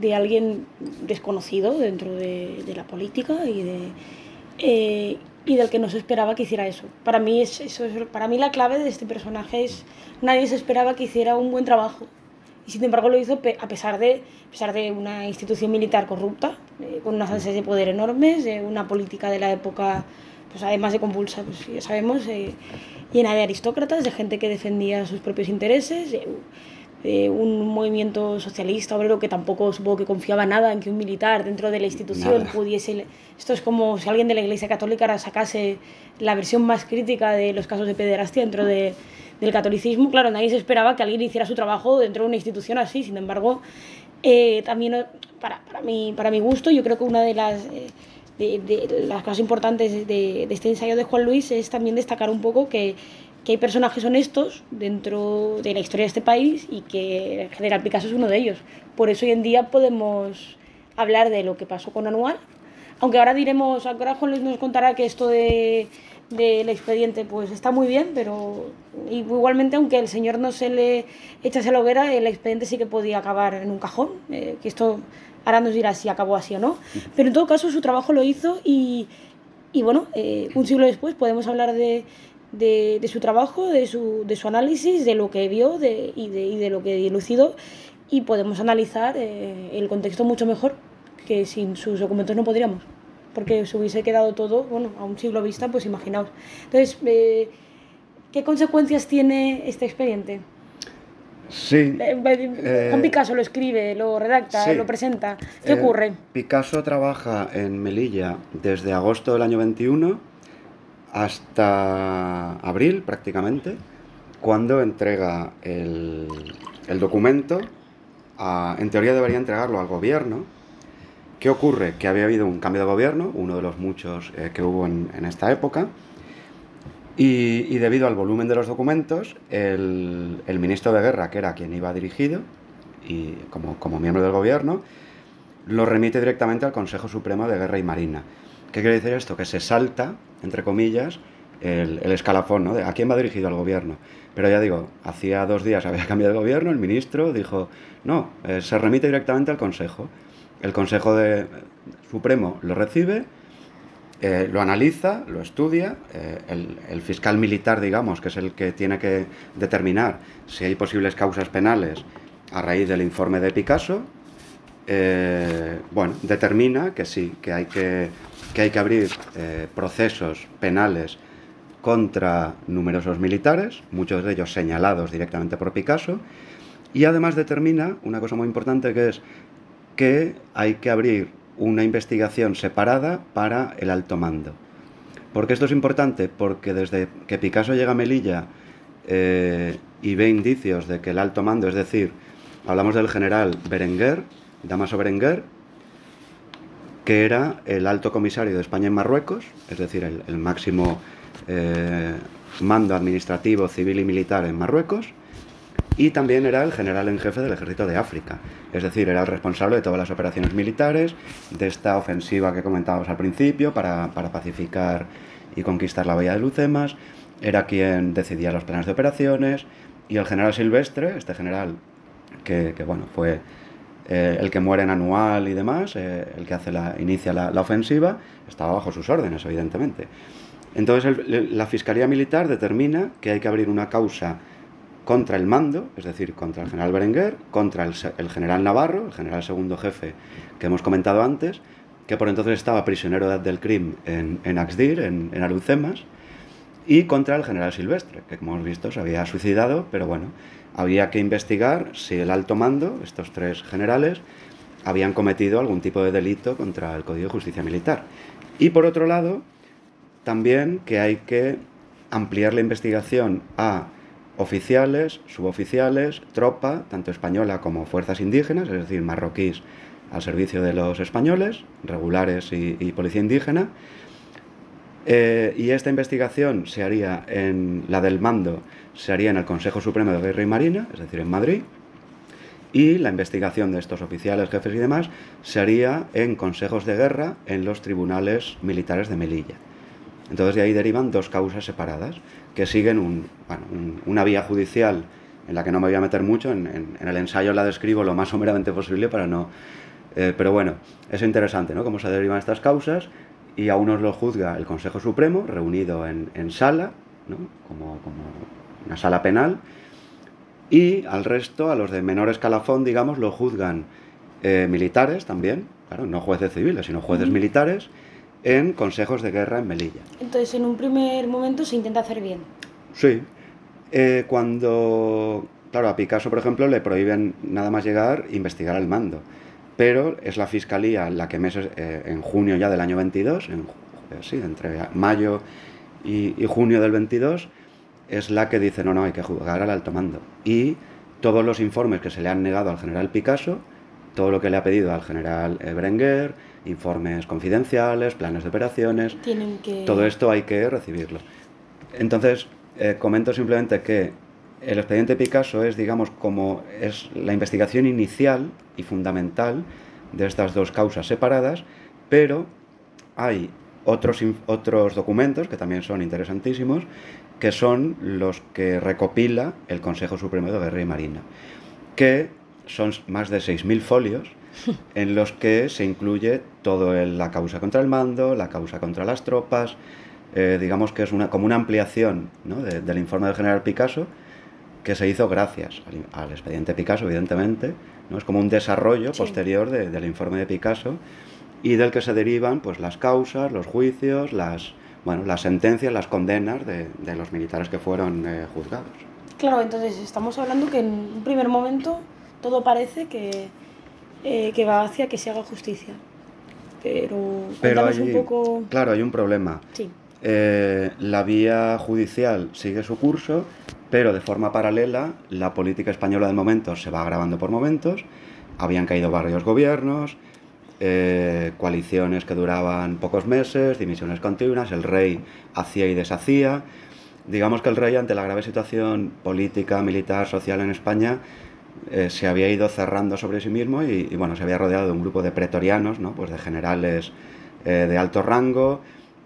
de alguien desconocido dentro de, la política y de... Eh, y del que no se esperaba que hiciera eso. Para mí, es, eso para mí la clave de este personaje es nadie se esperaba que hiciera un buen trabajo. Y sin embargo lo hizo a pesar de, a pesar de una institución militar corrupta, eh, con unas ansias de poder enormes, de una política de la época, pues además de convulsa, pues ya sabemos, eh, llena de aristócratas, de gente que defendía sus propios intereses, un movimiento socialista obrero que tampoco supongo que confiaba nada en que un militar dentro de la institución pudiese... Esto es como si alguien de la Iglesia Católica sacase la versión más crítica de los casos de pederastia dentro de, del catolicismo. Claro, nadie se esperaba que alguien hiciera su trabajo dentro de una institución así. Sin embargo, eh, también para, para, mi, para mi gusto, yo creo que una de las... Eh, de, las cosas importantes de, este ensayo de Juan Luis es también destacar un poco que que hay personajes honestos dentro de la historia de este país y que el general Picasso es uno de ellos. Por eso hoy en día podemos hablar de lo que pasó con Anual, aunque ahora diremos, ahora Juan Luis nos contará que esto de del expediente pues está muy bien, pero igualmente aunque el señor no se le echase la hoguera, el expediente sí que podía acabar en un cajón, eh, que esto ahora nos dirá si acabó así o no, pero en todo caso su trabajo lo hizo y, y bueno, eh, un siglo después podemos hablar de, de, su trabajo, de su, de su análisis, de lo que vio y, de, y de lo que dilucidó y podemos analizar eh, el contexto mucho mejor que sin sus documentos no podríamos, porque se hubiese quedado todo, bueno, a un siglo vista, pues imaginaos. Entonces, eh, ¿qué consecuencias tiene este expediente? Sí. Eh, Juan Picasso lo escribe, lo redacta, lo presenta. ¿Qué ocurre? Picasso trabaja en Melilla desde agosto del año 21 hasta abril prácticamente, cuando entrega el, documento, en teoría debería entregarlo al gobierno. ¿Qué ocurre? Que había habido un cambio de gobierno, uno de los muchos eh, que hubo en, esta época, y, debido al volumen de los documentos, el, ministro de Guerra, que era quien iba dirigido, y como, miembro del gobierno, lo remite directamente al Consejo Supremo de Guerra y Marina. ¿Qué quiere decir esto? Que se salta, entre comillas, el, escalafón, ¿no? A quién va dirigido al gobierno. Pero ya digo, hacía dos días había cambiado de gobierno, el ministro dijo, no, eh, se remite directamente al Consejo. El Consejo de, Supremo lo recibe, eh, lo analiza, lo estudia, eh, el, fiscal militar, digamos, que es el que tiene que determinar si hay posibles causas penales a raíz del informe de Picasso, bueno, determina que sí, que hay que que hay que abrir eh, procesos penales contra numerosos militares, muchos de ellos señalados directamente por Picasso, y además determina una cosa muy importante que es que hay que abrir una investigación separada para el alto mando. ¿Por qué esto es importante? Porque desde que Picasso llega a Melilla eh, y ve indicios de que el alto mando, es decir, hablamos del general Berenguer, Damaso Berenguer, que era el alto comisario de España en Marruecos, es decir, el, máximo eh, mando administrativo, civil y militar en Marruecos, y también era el general en jefe del ejército de África, es decir, era el responsable de todas las operaciones militares, de esta ofensiva que comentábamos al principio para, pacificar y conquistar la bahía de Lucemas, era quien decidía los planes de operaciones, y el general Silvestre, este general que, bueno, fue eh, el que muere en anual y demás, eh, el que hace la, inicia la, ofensiva, estaba bajo sus órdenes, evidentemente. Entonces la Fiscalía Militar determina que hay que abrir una causa contra el mando, es decir, contra el general Berenguer, contra el, general Navarro, el general segundo jefe que hemos comentado antes, que por entonces estaba prisionero del crimen en, en Axdir, en, en y contra el general Silvestre, que como hemos visto se había suicidado, pero bueno, había que investigar si el alto mando, estos tres generales, habían cometido algún tipo de delito contra el Código de Justicia Militar. Y por otro lado, también que hay que ampliar la investigación a oficiales, suboficiales, tropa, tanto española como fuerzas indígenas, es decir, marroquíes al servicio de los españoles, regulares y, policía indígena. Eh, y esta investigación se haría en la del mando, se haría en el Consejo Supremo de Guerra y Marina, es decir, en Madrid. Y la investigación de estos oficiales, jefes y demás se haría en consejos de guerra en los tribunales militares de Melilla. Entonces de ahí derivan dos causas separadas que siguen una vía judicial en la que no me voy a meter mucho, en, el ensayo la describo lo más someramente posible para no... Eh, pero bueno, es interesante ¿no? cómo se derivan estas causas y a unos los juzga el Consejo Supremo, reunido en, sala, ¿no? como, una sala penal, y al resto, a los de menor escalafón, digamos, lo juzgan eh, militares también, claro, no jueces civiles, sino jueces militares, en consejos de guerra en Melilla. Entonces, en un primer momento se intenta hacer bien. Sí. Eh, cuando, claro, a Picasso, por ejemplo, le prohíben nada más llegar investigar al mando. Pero es la fiscalía la que meses, eh, en junio ya del año 22, en, eh, sí, entre mayo y, y, junio del 22, es la que dice, no, no, hay que juzgar al alto mando. Y todos los informes que se le han negado al general Picasso, todo lo que le ha pedido al general Berenguer, informes confidenciales, planes de operaciones, todo esto hay que recibirlo. Entonces, eh, comento simplemente que el expediente Picasso es, digamos, como es la investigación inicial y fundamental de estas dos causas separadas, pero hay otros, otros documentos que también son interesantísimos, que son los que recopila el Consejo Supremo de Guerra y Marina, que son más de 6.000 folios en los que se incluye todo la causa contra el mando, la causa contra las tropas, eh, digamos que es una, como una ampliación del informe del general Picasso que se hizo gracias al, expediente Picasso, evidentemente, ¿no? es como un desarrollo posterior del informe de Picasso y del que se derivan pues, las causas, los juicios, las, bueno, las sentencias, las condenas de, los militares que fueron eh, juzgados. Claro, entonces estamos hablando que en un primer momento todo parece que eh, que va hacia que se haga justicia. Pero, Pero hay, un poco... Claro, hay un problema. Sí. Eh, la vía judicial sigue su curso, pero de forma paralela la política española de momento se va agravando por momentos. Habían caído varios gobiernos, eh, coaliciones que duraban pocos meses, dimisiones continuas, el rey hacía y deshacía. Digamos que el rey, ante la grave situación política, militar, social en España, eh, se había ido cerrando sobre sí mismo y, bueno, se había rodeado de un grupo de pretorianos, ¿no? pues de generales eh, de alto rango,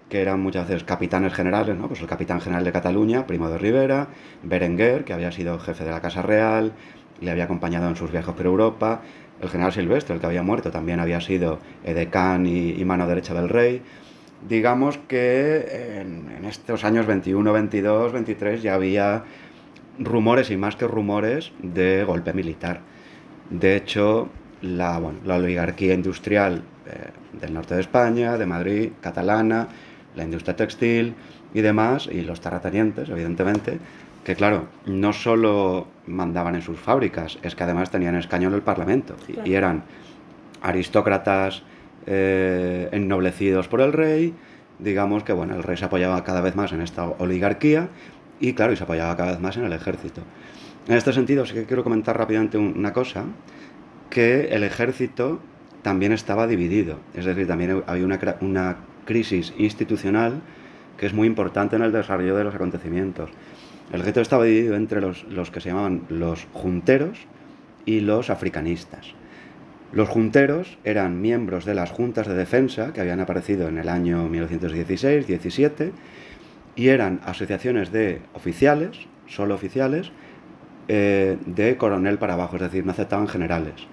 que eran muchas veces capitanes generales, ¿no? pues el capitán general de Cataluña, Primo de Rivera, Berenguer, que había sido jefe de la Casa Real, le había acompañado en sus viajes por Europa, el general Silvestre, el que había muerto, también había sido edecán y, y mano derecha del rey. Digamos que en estos años 21, 22, 23 ya había rumores y más que rumores de golpe militar. De hecho, la, la oligarquía industrial eh, del norte de España, de Madrid, catalana, la industria textil y demás, y los terratenientes, evidentemente, que claro, no solo mandaban en sus fábricas, es que además tenían escaño en el Parlamento y, eran aristócratas eh, ennoblecidos por el rey, digamos que bueno, el rey se apoyaba cada vez más en esta oligarquía y claro, y se apoyaba cada vez más en el ejército. En este sentido, sí que quiero comentar rápidamente una cosa, que el ejército también estaba dividido. Es decir, también había una, una crisis institucional que es muy importante en el desarrollo de los acontecimientos. El gueto estaba dividido entre los, los que se llamaban los junteros y los africanistas. Los junteros eran miembros de las juntas de defensa que habían aparecido en el año 1916-17 y eran asociaciones de oficiales, solo oficiales, eh, de coronel para abajo, es decir, no aceptaban generales.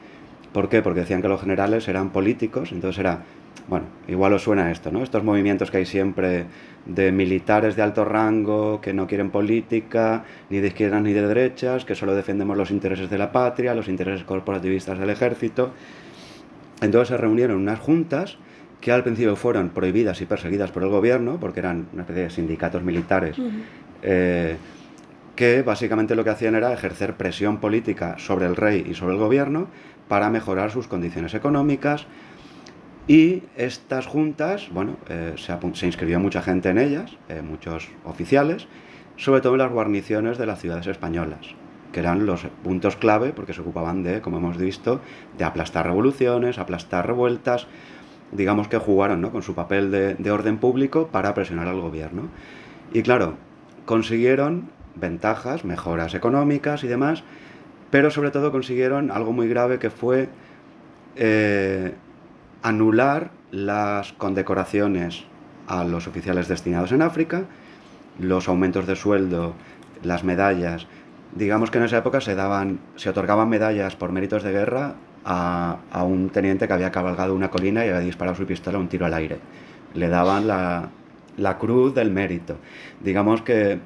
¿Por qué? Porque decían que los generales eran políticos, entonces era, bueno, igual os suena esto, ¿no? Estos movimientos que hay siempre de militares de alto rango que no quieren política, ni de izquierdas ni de derechas, que solo defendemos los intereses de la patria, los intereses corporativistas del ejército. Entonces se reunieron unas juntas que al principio fueron prohibidas y perseguidas por el gobierno, porque eran una especie de sindicatos militares, eh, que básicamente lo que hacían era ejercer presión política sobre el rey y sobre el gobierno para mejorar sus condiciones económicas, y estas juntas, bueno, eh, se, se, inscribió mucha gente en ellas, eh, muchos oficiales, sobre todo en las guarniciones de las ciudades españolas, que eran los puntos clave porque se ocupaban de, como hemos visto, de aplastar revoluciones, aplastar revueltas, digamos que jugaron ¿no? con su papel de, de orden público para presionar al gobierno. Y claro, consiguieron ventajas, mejoras económicas y demás, pero sobre todo consiguieron algo muy grave que fue eh, anular las condecoraciones a los oficiales destinados en África, los aumentos de sueldo, las medallas. Digamos que en esa época se daban, se otorgaban medallas por méritos de guerra a, un teniente que había cabalgado una colina y había disparado su pistola un tiro al aire. Le daban la, la cruz del mérito. Digamos que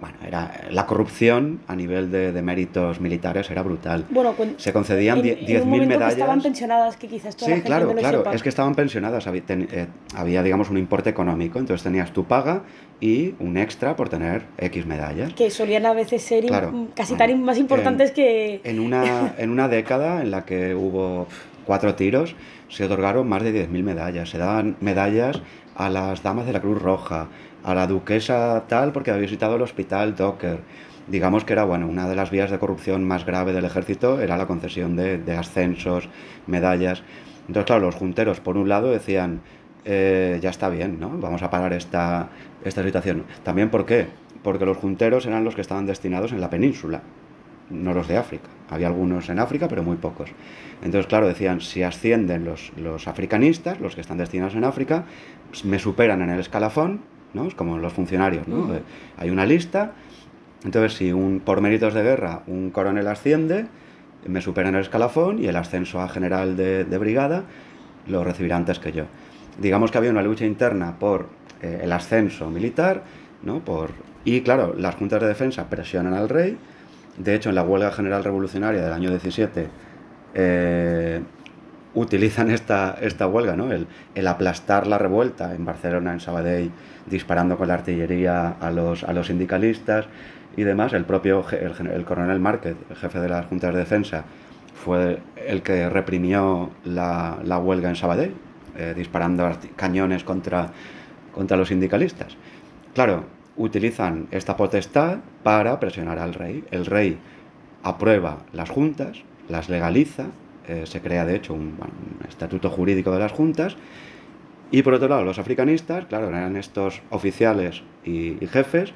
bueno, era la corrupción a nivel de, de méritos militares era brutal. Bueno, se concedían 10.000 medallas. Que estaban pensionadas, que quizás toda sí, la gente claro, no lo claro, sepa. es que estaban pensionadas, había, ten, eh, había, digamos un importe económico, entonces tenías tu paga y un extra por tener X medallas. Que solían a veces ser Claro, casi bueno, tan más importantes en, que... En una, en una década en la que hubo cuatro tiros, se otorgaron más de 10.000 medallas. Se daban medallas a las damas de la Cruz Roja, a la duquesa tal porque había visitado el hospital Docker. Digamos que era bueno, una de las vías de corrupción más grave del ejército era la concesión de, ascensos, medallas. Entonces, claro, los junteros, por un lado, decían, eh, ya está bien, ¿no? Vamos a parar esta, esta situación. También, ¿por qué? Porque los junteros eran los que estaban destinados en la península, no los de África. Había algunos en África, pero muy pocos. Entonces, claro, decían, si ascienden los, los africanistas, los que están destinados en África, me superan en el escalafón, ¿no? Es como los funcionarios, ¿no? Mm. Hay una lista, entonces si un, por méritos de guerra un coronel asciende, me supera en el escalafón y el ascenso a general de, de brigada lo recibirá antes que yo. Digamos que había una lucha interna por eh, el ascenso militar, ¿no? Por, y claro, las juntas de defensa presionan al rey, de hecho en la huelga general revolucionaria del año 17 eh, utilizan esta, esta huelga, ¿no? el, aplastar la revuelta en Barcelona, en Sabadell, disparando con la artillería a los, a los sindicalistas y demás. El propio el, el coronel Márquez, jefe de las juntas de defensa, fue el que reprimió la, la huelga en Sabadell, eh, disparando cañones contra, contra los sindicalistas. Claro, utilizan esta potestad para presionar al rey. El rey aprueba las juntas, las legaliza, eh, se crea de hecho un, estatuto jurídico de las juntas y por otro lado los africanistas, claro, eran estos oficiales y, jefes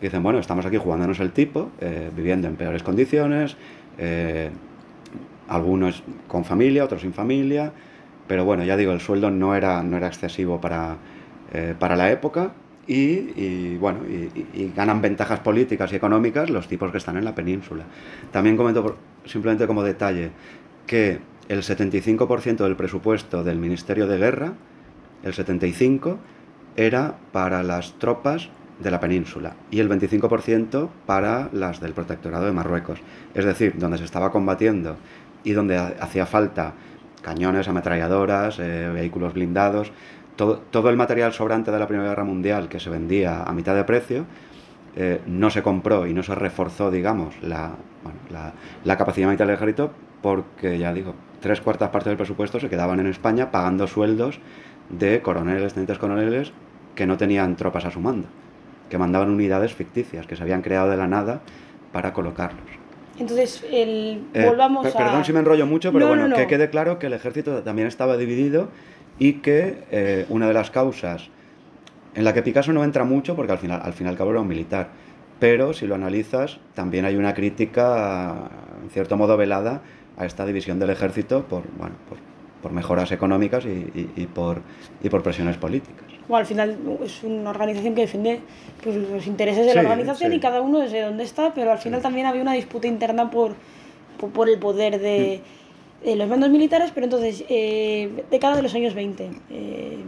dicen, bueno, estamos aquí jugándonos el tipo, eh, viviendo en peores condiciones, eh, algunos con familia, otros sin familia, pero bueno, ya digo, el sueldo no era, no era excesivo para, para la época y, bueno, ganan ventajas políticas y económicas los tipos que están en la península. También comento simplemente como detalle que el 75% del presupuesto del Ministerio de Guerra, el 75%, era para las tropas de la península y el 25% para las del protectorado de Marruecos. Es decir, donde se estaba combatiendo y donde hacía falta cañones, ametralladoras, eh, vehículos blindados, todo, el material sobrante de la Primera Guerra Mundial que se vendía a mitad de precio, eh, no se compró y no se reforzó, digamos, la, la capacidad militar del ejército porque, ya digo, tres cuartas partes del presupuesto se quedaban en España pagando sueldos de coroneles, tenientes coroneles que no tenían tropas a su mando, que mandaban unidades ficticias, que se habían creado de la nada para colocarlos. Entonces, el, Eh, volvamos a... Perdón si me enrollo mucho, pero No, bueno, no, no. que quede claro que el ejército también estaba dividido y que eh, una de las causas en la que Picasso no entra mucho, porque al final, al fin y al cabo era un militar, pero si lo analizas, también hay una crítica, en cierto modo velada, a esta división del ejército por, bueno, por, por mejoras económicas y, y- y por, y por presiones políticas. Bueno, al final es una organización que defiende pues, los intereses de Sí, la organización sí. y cada uno desde dónde está, pero al final también había una disputa interna por, por, por el poder de, de los mandos militares, pero entonces, eh, década de los años 20, eh,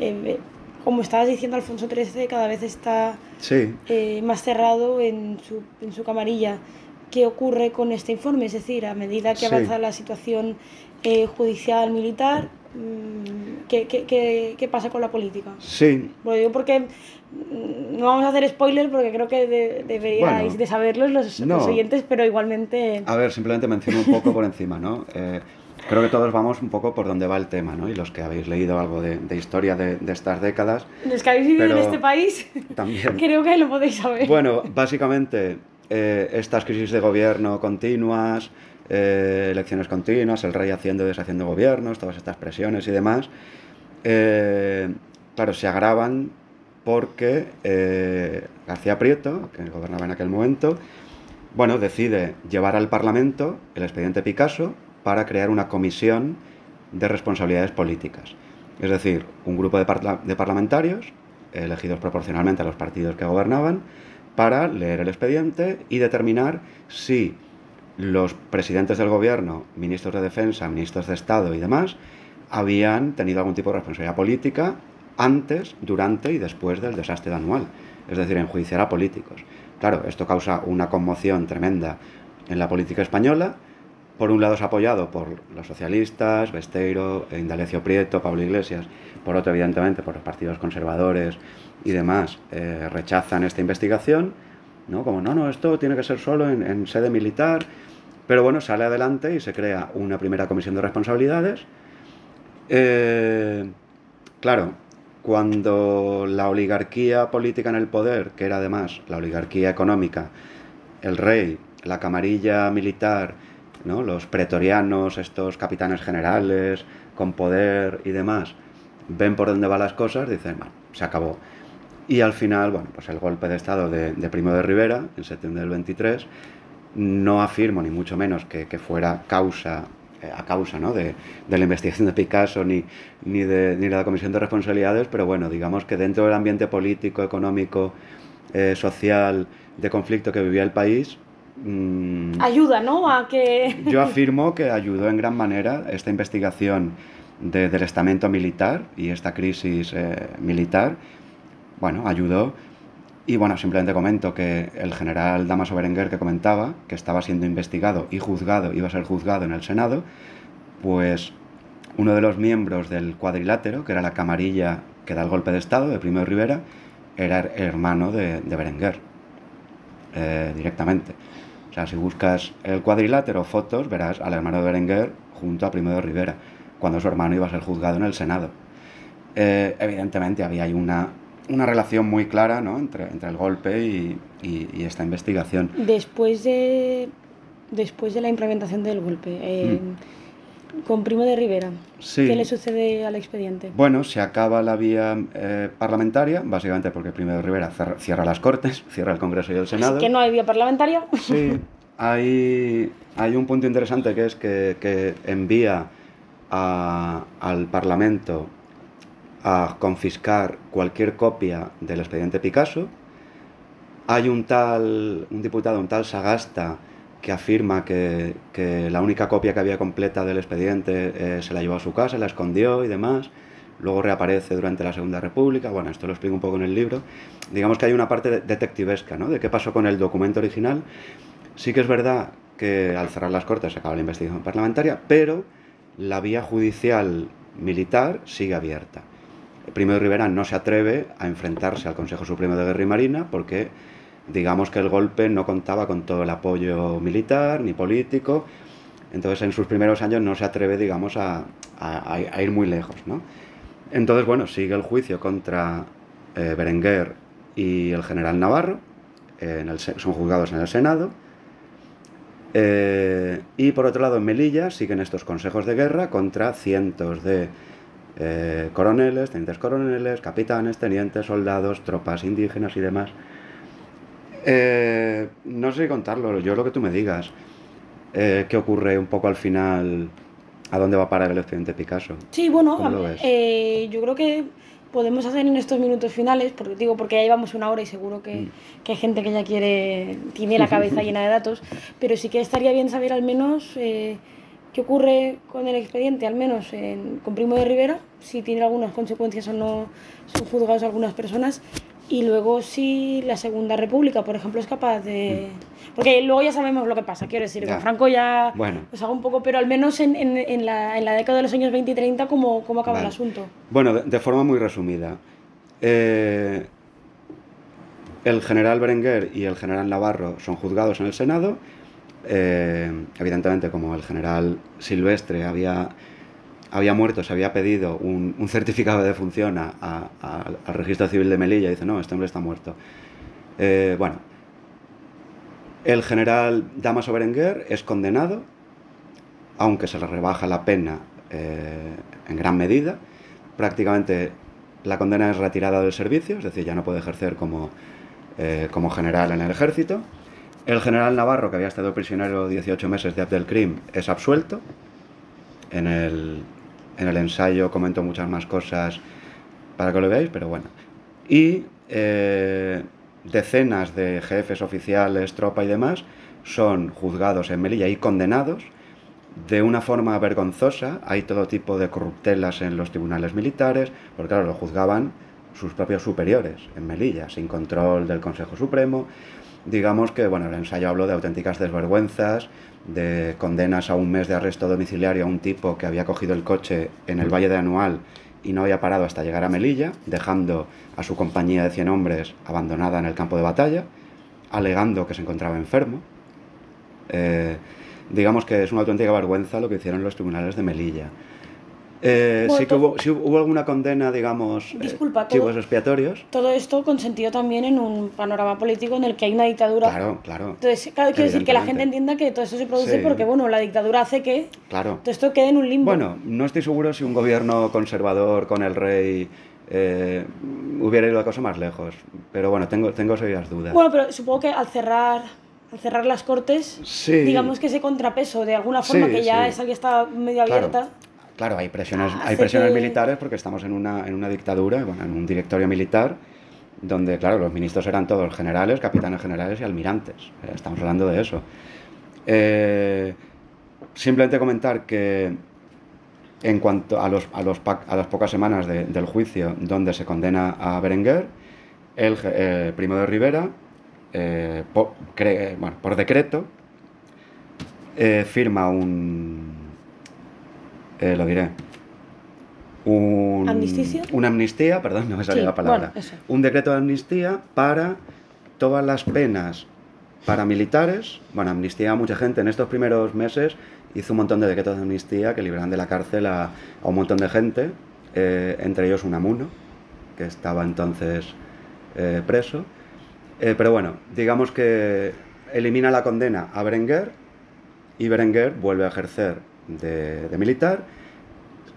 eh, como estabas diciendo, Alfonso XIII cada vez está Sí, eh, más cerrado en su, en su camarilla. ¿Qué ocurre con este informe? Es decir, a medida que Sí. avanza la situación eh, judicial militar, mm, ¿qué, qué, qué, qué pasa con la política? sí, Lo digo porque mm, no vamos a hacer spoiler porque creo que de- deberíais Bueno, de saberlos los, no. los oyentes, pero igualmente... A ver, simplemente menciono un poco por encima, ¿no? Eh, creo que todos vamos un poco por donde va el tema, ¿no? Y los que habéis leído algo de, de historia de, de estas décadas, Los que habéis vivido en este país, también. creo que lo podéis saber. Bueno, básicamente, eh, estas crisis de gobierno continuas, eh, elecciones continuas, el rey haciendo y deshaciendo gobiernos, todas estas presiones y demás, eh, claro, se agravan porque García Prieto, que gobernaba en aquel momento, bueno, decide llevar al Parlamento el expediente Picasso para crear una comisión de responsabilidades políticas. Es decir, un grupo de parlamentarios, elegidos proporcionalmente a los partidos que gobernaban, para leer el expediente y determinar si los presidentes del gobierno, ministros de defensa, ministros de Estado y demás, habían tenido algún tipo de responsabilidad política antes, durante y después del desastre anual, es decir, enjuiciar a políticos. Claro, esto causa una conmoción tremenda en la política española. Por un lado es apoyado por los socialistas, Besteiro, Indalecio Prieto, Pablo Iglesias. Por otro, evidentemente, por los partidos conservadores y demás, eh, rechazan esta investigación, ¿no? Como, no, no, esto tiene que ser solo en, sede militar. Pero bueno, sale adelante y se crea una primera comisión de responsabilidades. Eh, claro, cuando la oligarquía política en el poder, que era además la oligarquía económica, el rey, la camarilla militar, ¿no? los pretorianos, estos capitanes generales con poder y demás, ven por dónde van las cosas, dicen, bueno, se acabó. Y al final, bueno, pues el golpe de Estado de, Primo de Rivera, en septiembre del 23, no afirmo ni mucho menos que, que fuera causa, eh, a causa ¿no? de, de la investigación de Picasso ni, ni, de, ni la Comisión de Responsabilidades, pero bueno, digamos que dentro del ambiente político, económico, eh, social, de conflicto que vivía el país, mm, Ayuda, ¿no? A que... yo afirmo que ayudó en gran manera esta investigación de- del estamento militar y esta crisis eh, militar. Bueno, ayudó. Y bueno, simplemente comento que el general Damaso Berenguer que comentaba, que estaba siendo investigado y juzgado, iba a ser juzgado en el Senado, pues uno de los miembros del cuadrilátero, que era la camarilla que da el golpe de Estado de Primo de Rivera, era her- hermano de, de Berenguer, eh, directamente. O sea, si buscas el cuadrilátero fotos, verás al hermano de Berenguer junto a Primo de Rivera, cuando su hermano iba a ser juzgado en el Senado. Eh, evidentemente había ahí una, una relación muy clara ¿no? entre, entre el golpe y, y- y esta investigación. Después de, después de la implementación del golpe, eh, con Primo de Rivera. Sí. ¿qué le sucede al expediente? Bueno, se acaba la vía eh, parlamentaria, básicamente porque Primo de Rivera cierra las Cortes, cierra el Congreso y el Senado. Así que no hay vía parlamentaria. Sí, hay, hay un punto interesante que es que, que envía a- al Parlamento a confiscar cualquier copia del expediente Picasso. Hay un tal, un diputado, un tal Sagasta, que afirma que, que la única copia que había completa del expediente eh, se la llevó a su casa, la escondió y demás. Luego reaparece durante la Segunda República. Bueno, esto lo explico un poco en el libro. Digamos que hay una parte de- detectivesca, ¿no? De qué pasó con el documento original. Sí que es verdad que al cerrar las Cortes se acaba la investigación parlamentaria, pero la vía judicial militar sigue abierta. Primo de Rivera no se atreve a enfrentarse al Consejo Supremo de Guerra y Marina porque digamos que el golpe no contaba con todo el apoyo militar ni político, entonces en sus primeros años no se atreve, digamos, a, a- a ir muy lejos, ¿no? Entonces, bueno, sigue el juicio contra eh, Berenguer y el general Navarro, en el son juzgados en el Senado, Eh, y por otro lado, en Melilla siguen estos consejos de guerra contra cientos de eh, coroneles, tenientes coroneles, capitanes, tenientes, soldados, tropas indígenas y demás. Eh, no sé contarlo, yo lo que tú me digas. ¿Qué ocurre un poco al final? ¿A dónde va a parar el estudiante Picasso? Sí, bueno, yo creo que podemos hacer en estos minutos finales, porque digo, porque ya llevamos una hora y seguro que, mm. que hay gente que ya quiere, tiene la cabeza llena de datos, pero sí que estaría bien saber al menos eh, qué ocurre con el expediente, al menos con Primo de Rivera, si tiene algunas consecuencias o no son juzgados algunas personas, y luego si la Segunda República, por ejemplo, es capaz de... Mm. Porque luego ya sabemos lo que pasa, quiero decir, con Franco ya bueno. pues hago un poco, pero al menos en, en, en, la, en la, década de los años 20 y 30, ¿cómo, cómo acaba el asunto? Bueno, de, forma muy resumida. Eh, el general Berenguer y el general Navarro son juzgados en el Senado. Eh, evidentemente, como el general Silvestre había había muerto, se había pedido un, certificado de defunción al registro civil de Melilla y dice, no, este hombre está muerto. Eh, bueno, el general Damaso Berenguer es condenado, aunque se le rebaja la pena eh, en gran medida. Prácticamente la condena es retirada del servicio, es decir, ya no puede ejercer como, eh, como general en el ejército. El general Navarro, que había estado prisionero 18 meses de Abdelkrim, es absuelto. En el, en el ensayo comento muchas más cosas para que lo veáis, pero bueno. Y eh, decenas de jefes oficiales, tropa y demás son juzgados en Melilla y condenados de una forma vergonzosa. Hay todo tipo de corruptelas en los tribunales militares, porque claro, lo juzgaban sus propios superiores en Melilla, sin control del Consejo Supremo. Digamos que, bueno, el ensayo habló de auténticas desvergüenzas, de condenas a un mes de arresto domiciliario a un tipo que había cogido el coche en el Valle de Anual y no había parado hasta llegar a Melilla, dejando a su compañía de 100 hombres abandonada en el campo de batalla, alegando que se encontraba enfermo. Eh, digamos que es una auténtica vergüenza lo que hicieron los tribunales de Melilla. Eh, sí que hubo, hubo, alguna condena, digamos, eh, Disculpa, chivos expiatorios. Todo esto consentido también en un panorama político en el que hay una dictadura. Claro, claro. Entonces, quiero decir que la gente entienda que todo esto se produce porque, bueno, la dictadura hace que claro. todo esto quede en un limbo. Bueno, no estoy seguro si un gobierno conservador con el rey eh, hubiera ido la cosa más lejos. Pero bueno, tengo, tengo serias dudas. Bueno, pero supongo que al cerrar al cerrar las cortes, digamos que ese contrapeso de alguna forma que ya esa que está medio abierta. Claro, hay presiones, hay presiones militares porque estamos en una, en una dictadura, bueno, en un directorio militar, donde, claro, los ministros eran todos generales, capitanes generales y almirantes. Eh, estamos hablando de eso. Eh, simplemente comentar que en cuanto a, los, a, los, a las pocas semanas del juicio donde se condena a Berenguer, el eh, primo de Rivera, por, bueno, por decreto, firma un, eh, lo diré. Un, Una amnistía, perdón, no me salió la palabra. un decreto de amnistía para todas las penas paramilitares. Bueno, amnistía a mucha gente en estos primeros meses. Hizo un montón de decretos de amnistía que liberaban de la cárcel a, un montón de gente, eh, entre ellos un amuno, que estaba entonces eh, preso. pero bueno, digamos que elimina la condena a Berenguer y Berenguer vuelve a ejercer de, militar,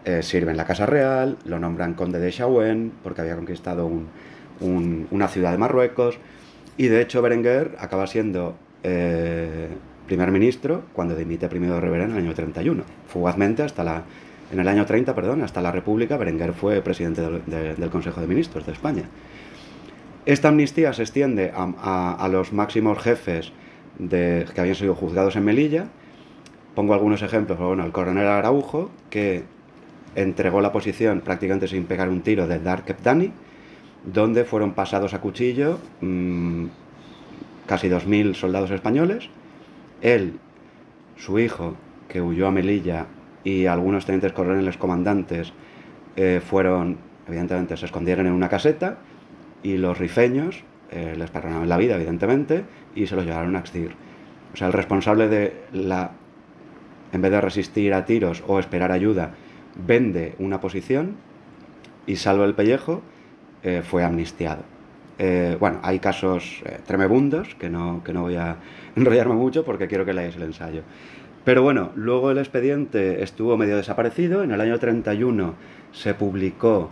eh, sirve en la Casa Real, lo nombran conde de Chauen porque había conquistado una ciudad de Marruecos y de hecho Berenguer acaba siendo eh, primer ministro cuando dimite primero de Rivera en el año 31. Fugazmente hasta la, en el año 30, perdón, hasta la República, Berenguer fue presidente del, Consejo de Ministros de España. Esta amnistía se extiende a, los máximos jefes de, que habían sido juzgados en Melilla Pongo algunos ejemplos. Bueno, el coronel Araujo, que entregó la posición prácticamente sin pegar un tiro de Dark Dani, donde fueron pasados a cuchillo mm, casi 2.000 soldados españoles. Él, su hijo, que huyó a Melilla, y algunos tenientes coroneles comandantes eh, fueron, evidentemente, se escondieron en una caseta y los rifeños eh, les perdonaron la vida, evidentemente, y se los llevaron a Axtir. O sea, el responsable de la en vez de resistir a tiros o esperar ayuda, vende una posición y salvo el pellejo, eh, fue amnistiado. Eh, bueno, hay casos eh, tremebundos que no, que no voy a enrollarme mucho porque quiero que leáis el ensayo. Pero bueno, luego el expediente estuvo medio desaparecido. En el año 31 se publicó,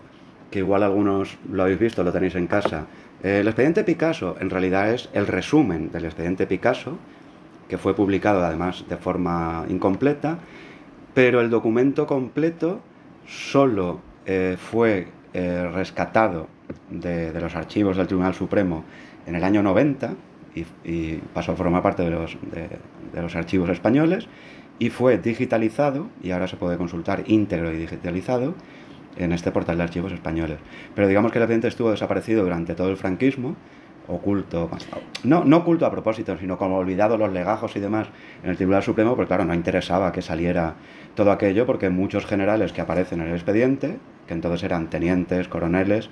que igual algunos lo habéis visto, lo tenéis en casa, el expediente Picasso en realidad es el resumen del expediente Picasso, que fue publicado además de forma incompleta, pero el documento completo solo eh, fue eh, rescatado de, los archivos del Tribunal Supremo en el año 90 y, pasó a formar parte de los, de los archivos españoles y fue digitalizado y ahora se puede consultar íntegro y digitalizado en este portal de archivos españoles. Pero digamos que el expediente estuvo desaparecido durante todo el franquismo, oculto, no, no oculto a propósito, sino como olvidado los legajos y demás en el Tribunal Supremo, porque claro, no interesaba que saliera todo aquello, porque muchos generales que aparecen en el expediente, que entonces eran tenientes, coroneles,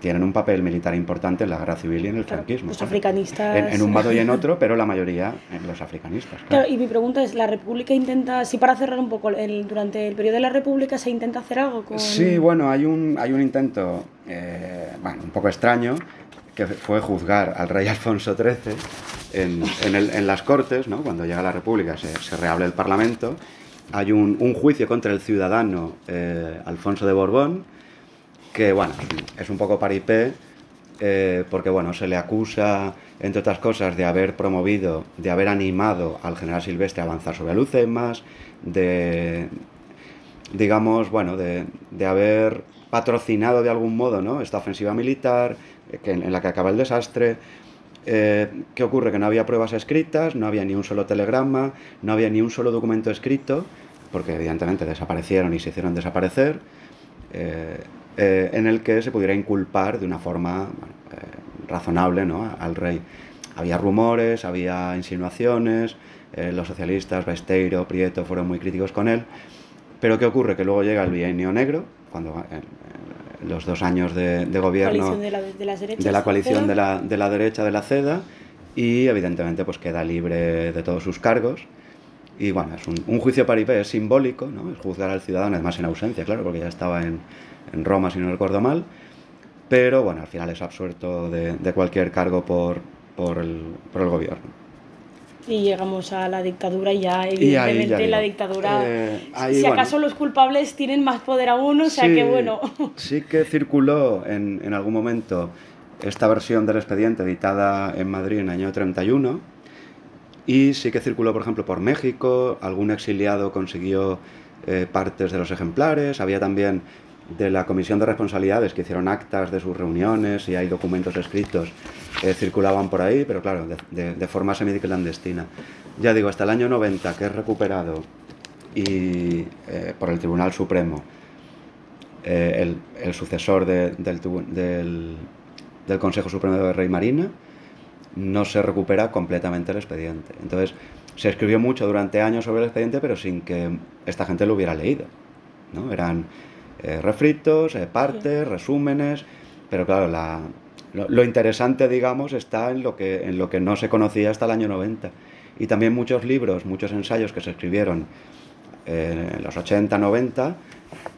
tienen un papel militar importante en la guerra civil y en el franquismo. Los africanistas. En, un modo y en otro, pero la mayoría en los africanistas. Claro. y mi pregunta es: ¿la República intenta, si para cerrar un poco, el, durante el periodo de la República se intenta hacer algo con.? Sí, bueno, hay un, hay un intento, eh, bueno, un poco extraño, que fue juzgar al rey Alfonso XIII en, las Cortes, ¿no? cuando llega la República, se, reabre el Parlamento. Hay un, un juicio contra el ciudadano eh, Alfonso de Borbón que bueno, es un poco paripé, eh, porque bueno, se le acusa, entre otras cosas, de haber promovido, de haber animado al general Silvestre a avanzar sobre Lucemas, de, digamos, bueno, de, haber patrocinado de algún modo ¿no? esta ofensiva militar, que, en la que acaba el desastre. Eh, ¿Qué ocurre? Que no había pruebas escritas, no había ni un solo telegrama, no había ni un solo documento escrito, porque evidentemente desaparecieron y se hicieron desaparecer. Eh, eh, en el que se pudiera inculpar de una forma eh, razonable ¿no? al rey. Había rumores, había insinuaciones, eh, los socialistas, Besteiro, Prieto, fueron muy críticos con él, pero ¿qué ocurre? Que luego llega el bienio negro, cuando los dos años de, gobierno de la, de, de la coalición de la, de la derecha de la CEDA, y evidentemente pues queda libre de todos sus cargos. Y bueno, es un, un juicio paripé, es simbólico, ¿no? es juzgar al ciudadano, además en ausencia, claro, porque ya estaba en, en Roma, si no recuerdo mal, pero bueno, al final es absuelto de, de cualquier cargo por, por, el, por el gobierno. Y llegamos a la dictadura y ya evidentemente ya la dictadura, eh, ahí, si bueno, acaso los culpables tienen más poder aún, o sea sí, que bueno. Sí que circuló en, en algún momento esta versión del expediente editada en Madrid en el año 31 y sí que circuló, por ejemplo, por México, algún exiliado consiguió eh, partes de los ejemplares, había también de la Comisión de Responsabilidades que hicieron actas de sus reuniones y hay documentos escritos que circulaban por ahí, pero claro, de, de, de forma semiclandestina. Ya digo, hasta el año 90 que es recuperado y eh, por el Tribunal Supremo eh, el, el, sucesor de, del, del, del, Consejo Supremo de Rey Marina, no se recupera completamente el expediente. Entonces, se escribió mucho durante años sobre el expediente, pero sin que esta gente lo hubiera leído. ¿no? Eran eh, refritos, eh, partes, resúmenes, pero claro, la, lo, lo, interesante, digamos, está en lo, que, en lo que no se conocía hasta el año 90. Y también muchos libros, muchos ensayos que se escribieron eh, en los 80, 90,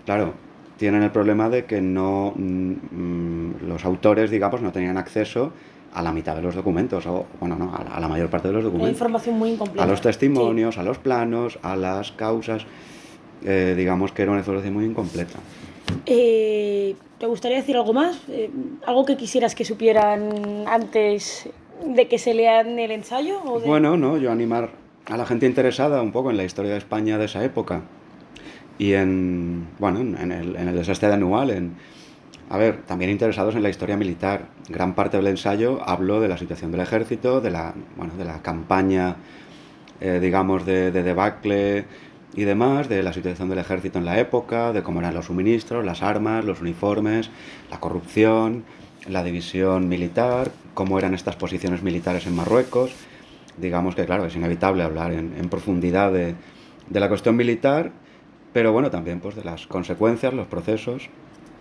claro, tienen el problema de que no mmm, los autores, digamos, no tenían acceso a la mitad de los documentos, o bueno, no, a la, a la mayor parte de los documentos. Una información muy incompleta. A los testimonios, sí. a los planos, a las causas eh, digamos que era una información muy incompleta. Eh, ¿Te gustaría decir algo más? Eh, ¿Algo que quisieras que supieran antes de que se lean el ensayo? O de... Bueno, no, yo animar a la gente interesada un poco en la historia de España de esa época y en, bueno, en el, en el desastre de anual, en, a ver, también interesados en la historia militar. Gran parte del ensayo habló de la situación del ejército, de la, bueno, de la campaña, eh, digamos, de, de debacle, y demás, de la situación del ejército en la época, de cómo eran los suministros, las armas, los uniformes, la corrupción, la división militar, cómo eran estas posiciones militares en Marruecos. Digamos que, claro, es inevitable hablar en, en profundidad de, de, la cuestión militar, pero bueno, también pues de las consecuencias, los procesos.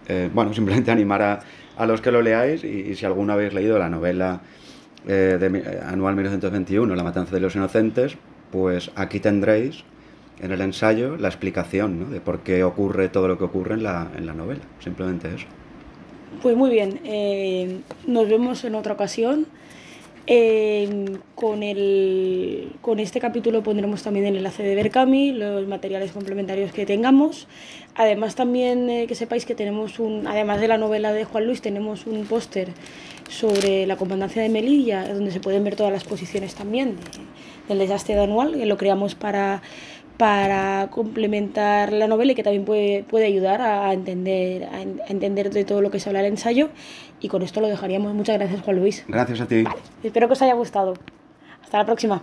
Eh, bueno, simplemente animar a, a, los que lo leáis y, y si alguno habéis leído la novela eh, de, eh, anual 1921, La matanza de los inocentes, pues aquí tendréis en el ensayo la explicación ¿no? de por qué ocurre todo lo que ocurre en la, en la novela. Simplemente eso. Pues muy bien, eh, nos vemos en otra ocasión. Eh, con, el, con este capítulo pondremos también el enlace de Berkami, los materiales complementarios que tengamos. Además también eh, que sepáis que tenemos un, además de la novela de Juan Luis, tenemos un póster sobre la comandancia de Melilla, donde se pueden ver todas las posiciones también del desastre anual, que lo creamos para para complementar la novela y que también puede, puede ayudar a entender, a, entender de todo lo que se habla el ensayo. Y con esto lo dejaríamos. Muchas gracias, Juan Luis. Gracias a ti. Espero que os haya gustado. Hasta la próxima.